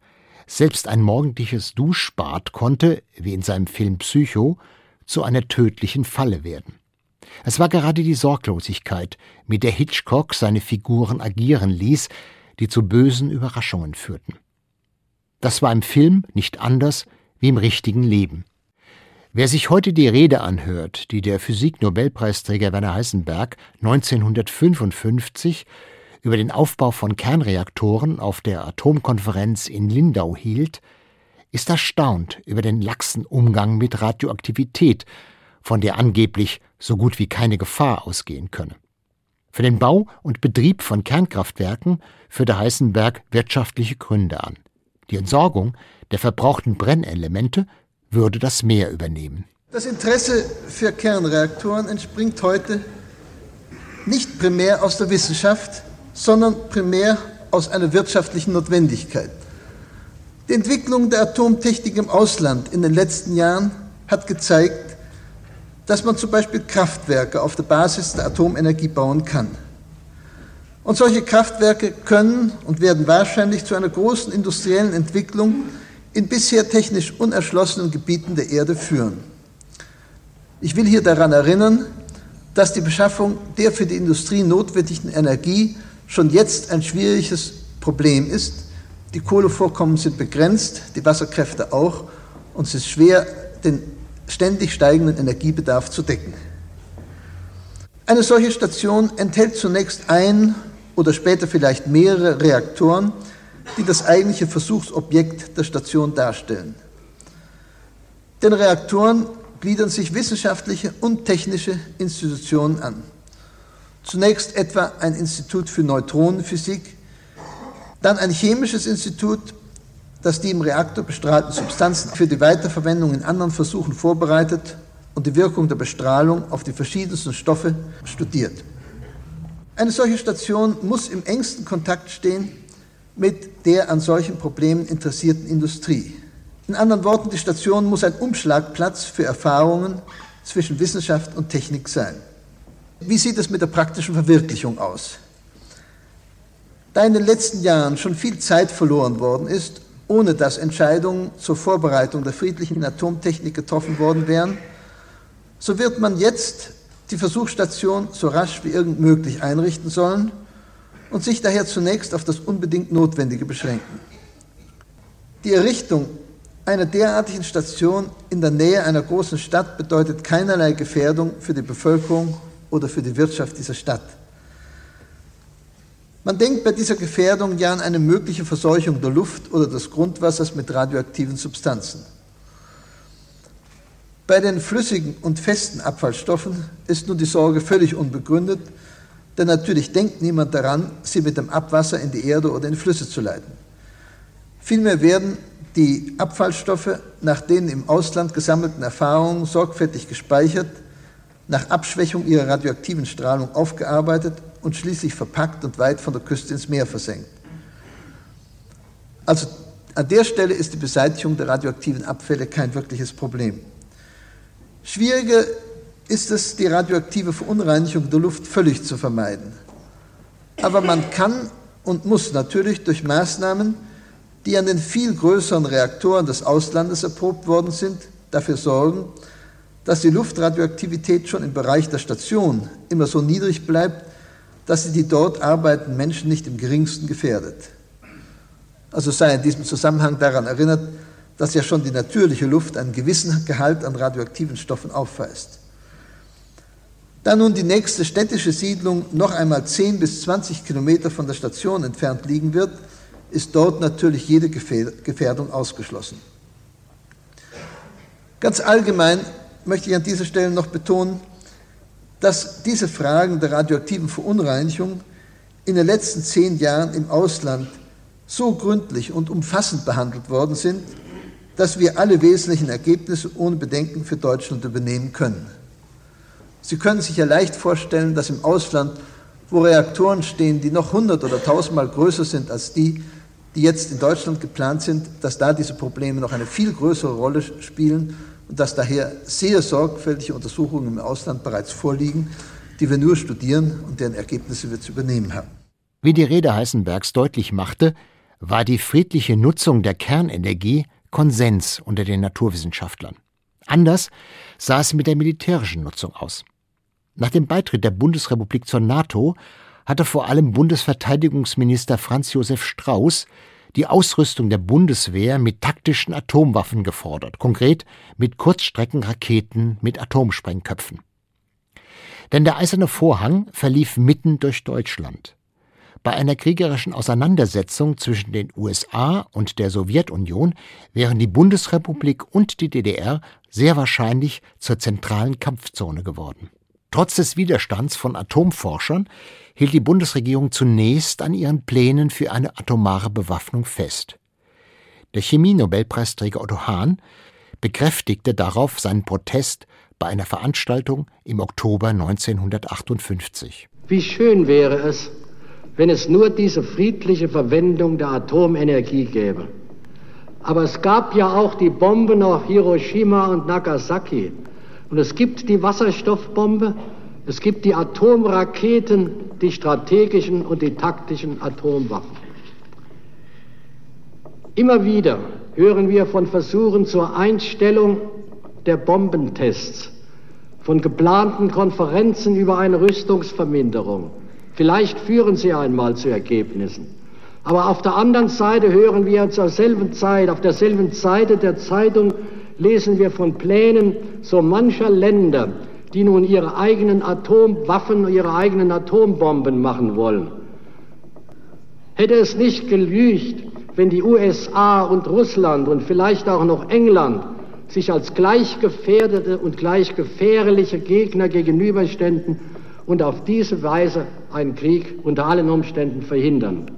Selbst ein morgendliches Duschbad konnte, wie in seinem Film Psycho, zu einer tödlichen Falle werden. Es war gerade die Sorglosigkeit, mit der Hitchcock seine Figuren agieren ließ, die zu bösen Überraschungen führten. Das war im Film nicht anders wie im richtigen Leben. Wer sich heute die Rede anhört, die der Physik-Nobelpreisträger Werner Heisenberg 1955 über den Aufbau von Kernreaktoren auf der Atomkonferenz in Lindau hielt, ist erstaunt über den laxen Umgang mit Radioaktivität, von der angeblich so gut wie keine Gefahr ausgehen könne. Für den Bau und Betrieb von Kernkraftwerken führte Heisenberg wirtschaftliche Gründe an. Die Entsorgung der verbrauchten Brennelemente würde das Meer übernehmen. Das Interesse für Kernreaktoren entspringt heute nicht primär aus der Wissenschaft, sondern primär aus einer wirtschaftlichen Notwendigkeit. Die Entwicklung der Atomtechnik im Ausland in den letzten Jahren hat gezeigt, dass man zum Beispiel Kraftwerke auf der Basis der Atomenergie bauen kann. Und solche Kraftwerke können und werden wahrscheinlich zu einer großen industriellen Entwicklung in bisher technisch unerschlossenen Gebieten der Erde führen. Ich will hier daran erinnern, dass die Beschaffung der für die Industrie notwendigen Energie schon jetzt ein schwieriges Problem ist. Die Kohlevorkommen sind begrenzt, die Wasserkräfte auch, und es ist schwer, den ständig steigenden Energiebedarf zu decken. Eine solche Station enthält zunächst ein oder später vielleicht mehrere Reaktoren, die das eigentliche Versuchsobjekt der Station darstellen. Den Reaktoren gliedern sich wissenschaftliche und technische Institutionen an. Zunächst etwa ein Institut für Neutronenphysik, dann ein chemisches Institut, das die im Reaktor bestrahlten Substanzen für die Weiterverwendung in anderen Versuchen vorbereitet und die Wirkung der Bestrahlung auf die verschiedensten Stoffe studiert. Eine solche Station muss im engsten Kontakt stehen mit der an solchen Problemen interessierten Industrie. In anderen Worten, die Station muss ein Umschlagplatz für Erfahrungen zwischen Wissenschaft und Technik sein. Wie sieht es mit der praktischen Verwirklichung aus? Da in den letzten Jahren schon viel Zeit verloren worden ist, ohne dass Entscheidungen zur Vorbereitung der friedlichen Atomtechnik getroffen worden wären, so wird man jetzt die Versuchsstation so rasch wie irgend möglich einrichten sollen und sich daher zunächst auf das unbedingt Notwendige beschränken. Die Errichtung einer derartigen Station in der Nähe einer großen Stadt bedeutet keinerlei Gefährdung für die Bevölkerung oder für die Wirtschaft dieser Stadt. Man denkt bei dieser Gefährdung ja an eine mögliche Verseuchung der Luft oder des Grundwassers mit radioaktiven Substanzen. Bei den flüssigen und festen Abfallstoffen ist nun die Sorge völlig unbegründet, denn natürlich denkt niemand daran, sie mit dem Abwasser in die Erde oder in Flüsse zu leiten. Vielmehr werden die Abfallstoffe nach den im Ausland gesammelten Erfahrungen sorgfältig gespeichert, nach Abschwächung ihrer radioaktiven Strahlung aufgearbeitet und schließlich verpackt und weit von der Küste ins Meer versenkt. Also an der Stelle ist die Beseitigung der radioaktiven Abfälle kein wirkliches Problem. Schwieriger ist es, die radioaktive Verunreinigung der Luft völlig zu vermeiden. Aber man kann und muss natürlich durch Maßnahmen, die an den viel größeren Reaktoren des Auslandes erprobt worden sind, dafür sorgen, dass die Luftradioaktivität schon im Bereich der Station immer so niedrig bleibt, dass sie die dort arbeitenden Menschen nicht im geringsten gefährdet. Also sei in diesem Zusammenhang daran erinnert, dass ja schon die natürliche Luft einen gewissen Gehalt an radioaktiven Stoffen aufweist. Da nun die nächste städtische Siedlung noch einmal 10 bis 20 Kilometer von der Station entfernt liegen wird, ist dort natürlich jede Gefährdung ausgeschlossen. Ganz allgemein möchte ich an dieser Stelle noch betonen, dass diese Fragen der radioaktiven Verunreinigung in den letzten zehn Jahren im Ausland so gründlich und umfassend behandelt worden sind, dass wir alle wesentlichen Ergebnisse ohne Bedenken für Deutschland übernehmen können. Sie können sich ja leicht vorstellen, dass im Ausland, wo Reaktoren stehen, die noch hundert oder tausendmal größer sind als die, die jetzt in Deutschland geplant sind, dass da diese Probleme noch eine viel größere Rolle spielen und dass daher sehr sorgfältige Untersuchungen im Ausland bereits vorliegen, die wir nur studieren und deren Ergebnisse wir zu übernehmen haben. Wie die Rede Heisenbergs deutlich machte, war die friedliche Nutzung der Kernenergie Konsens unter den Naturwissenschaftlern. Anders sah es mit der militärischen Nutzung aus. Nach dem Beitritt der Bundesrepublik zur NATO hatte vor allem Bundesverteidigungsminister Franz Josef Strauß die Ausrüstung der Bundeswehr mit taktischen Atomwaffen gefordert, konkret mit Kurzstreckenraketen mit Atomsprengköpfen. Denn der eiserne Vorhang verlief mitten durch Deutschland. Bei einer kriegerischen Auseinandersetzung zwischen den USA und der Sowjetunion wären die Bundesrepublik und die DDR sehr wahrscheinlich zur zentralen Kampfzone geworden. Trotz des Widerstands von Atomforschern hielt die Bundesregierung zunächst an ihren Plänen für eine atomare Bewaffnung fest. Der Chemie-Nobelpreisträger Otto Hahn bekräftigte darauf seinen Protest bei einer Veranstaltung im Oktober 1958. Wie schön wäre es, wenn es nur diese friedliche Verwendung der Atomenergie gäbe. Aber es gab ja auch die Bomben auf Hiroshima und Nagasaki. Und es gibt die Wasserstoffbombe, es gibt die Atomraketen, die strategischen und die taktischen Atomwaffen. Immer wieder hören wir von Versuchen zur Einstellung der Bombentests, von geplanten Konferenzen über eine Rüstungsverminderung. Vielleicht führen sie einmal zu Ergebnissen. Aber auf der anderen Seite hören wir zur selben Zeit, auf derselben Seite der Zeitung lesen wir von Plänen so mancher Länder, die nun ihre eigenen Atomwaffen, ihre eigenen Atombomben machen wollen. Hätte es nicht gelügt, wenn die USA und Russland und vielleicht auch noch England sich als gleich gefährdete und gleich gefährliche Gegner gegenüberständen und auf diese Weise einen Krieg unter allen Umständen verhindern.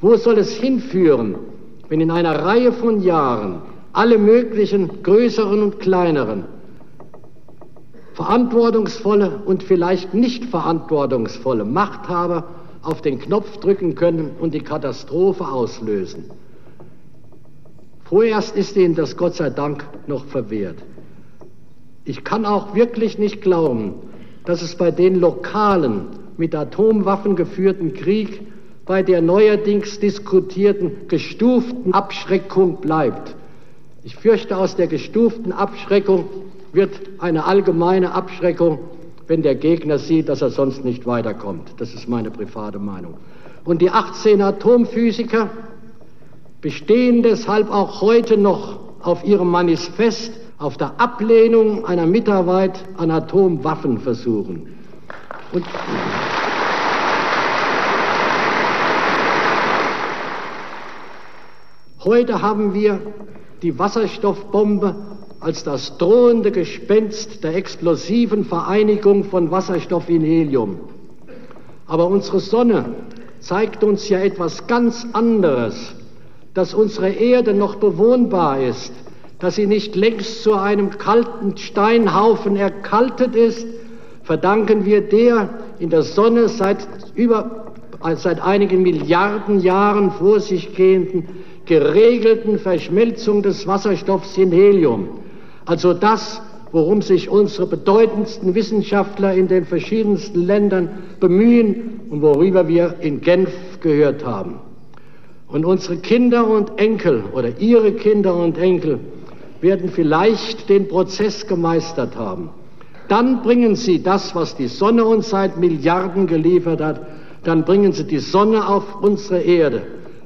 Wo soll es hinführen, wenn in einer Reihe von Jahren alle möglichen größeren und kleineren, verantwortungsvolle und vielleicht nicht verantwortungsvolle Machthaber auf den Knopf drücken können und die Katastrophe auslösen? Vorerst ist ihnen das Gott sei Dank noch verwehrt. Ich kann auch wirklich nicht glauben, dass es bei den lokalen, mit Atomwaffen geführten Krieg bei der neuerdings diskutierten gestuften Abschreckung bleibt. Ich fürchte, aus der gestuften Abschreckung wird eine allgemeine Abschreckung, wenn der Gegner sieht, dass er sonst nicht weiterkommt. Das ist meine private Meinung. Und die 18 Atomphysiker bestehen deshalb auch heute noch auf ihrem Manifest auf der Ablehnung einer Mitarbeit an Atomwaffenversuchen. Und Heute haben wir die Wasserstoffbombe als das drohende Gespenst der explosiven Vereinigung von Wasserstoff in Helium. Aber unsere Sonne zeigt uns ja etwas ganz anderes, dass unsere Erde noch bewohnbar ist, dass sie nicht längst zu einem kalten Steinhaufen erkaltet ist, verdanken wir der in der Sonne seit über seit einigen Milliarden Jahren vor sich gehenden geregelten Verschmelzung des Wasserstoffs in Helium. Also das, worum sich unsere bedeutendsten Wissenschaftler in den verschiedensten Ländern bemühen und worüber wir in Genf gehört haben. Und unsere Kinder und Enkel oder ihre Kinder und Enkel werden vielleicht den Prozess gemeistert haben. Dann bringen sie das, was die Sonne uns seit Milliarden geliefert hat, dann bringen sie die Sonne auf unsere Erde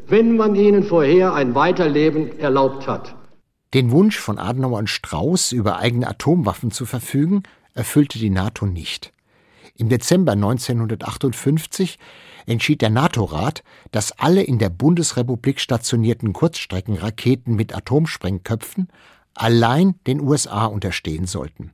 wenn man ihnen vorher ein Weiterleben erlaubt hat. Den Wunsch von Adenauer und Strauß, über eigene Atomwaffen zu verfügen, erfüllte die NATO nicht. Im Dezember 1958 entschied der NATO-Rat, dass alle in der Bundesrepublik stationierten Kurzstreckenraketen mit Atomsprengköpfen allein den USA unterstehen sollten.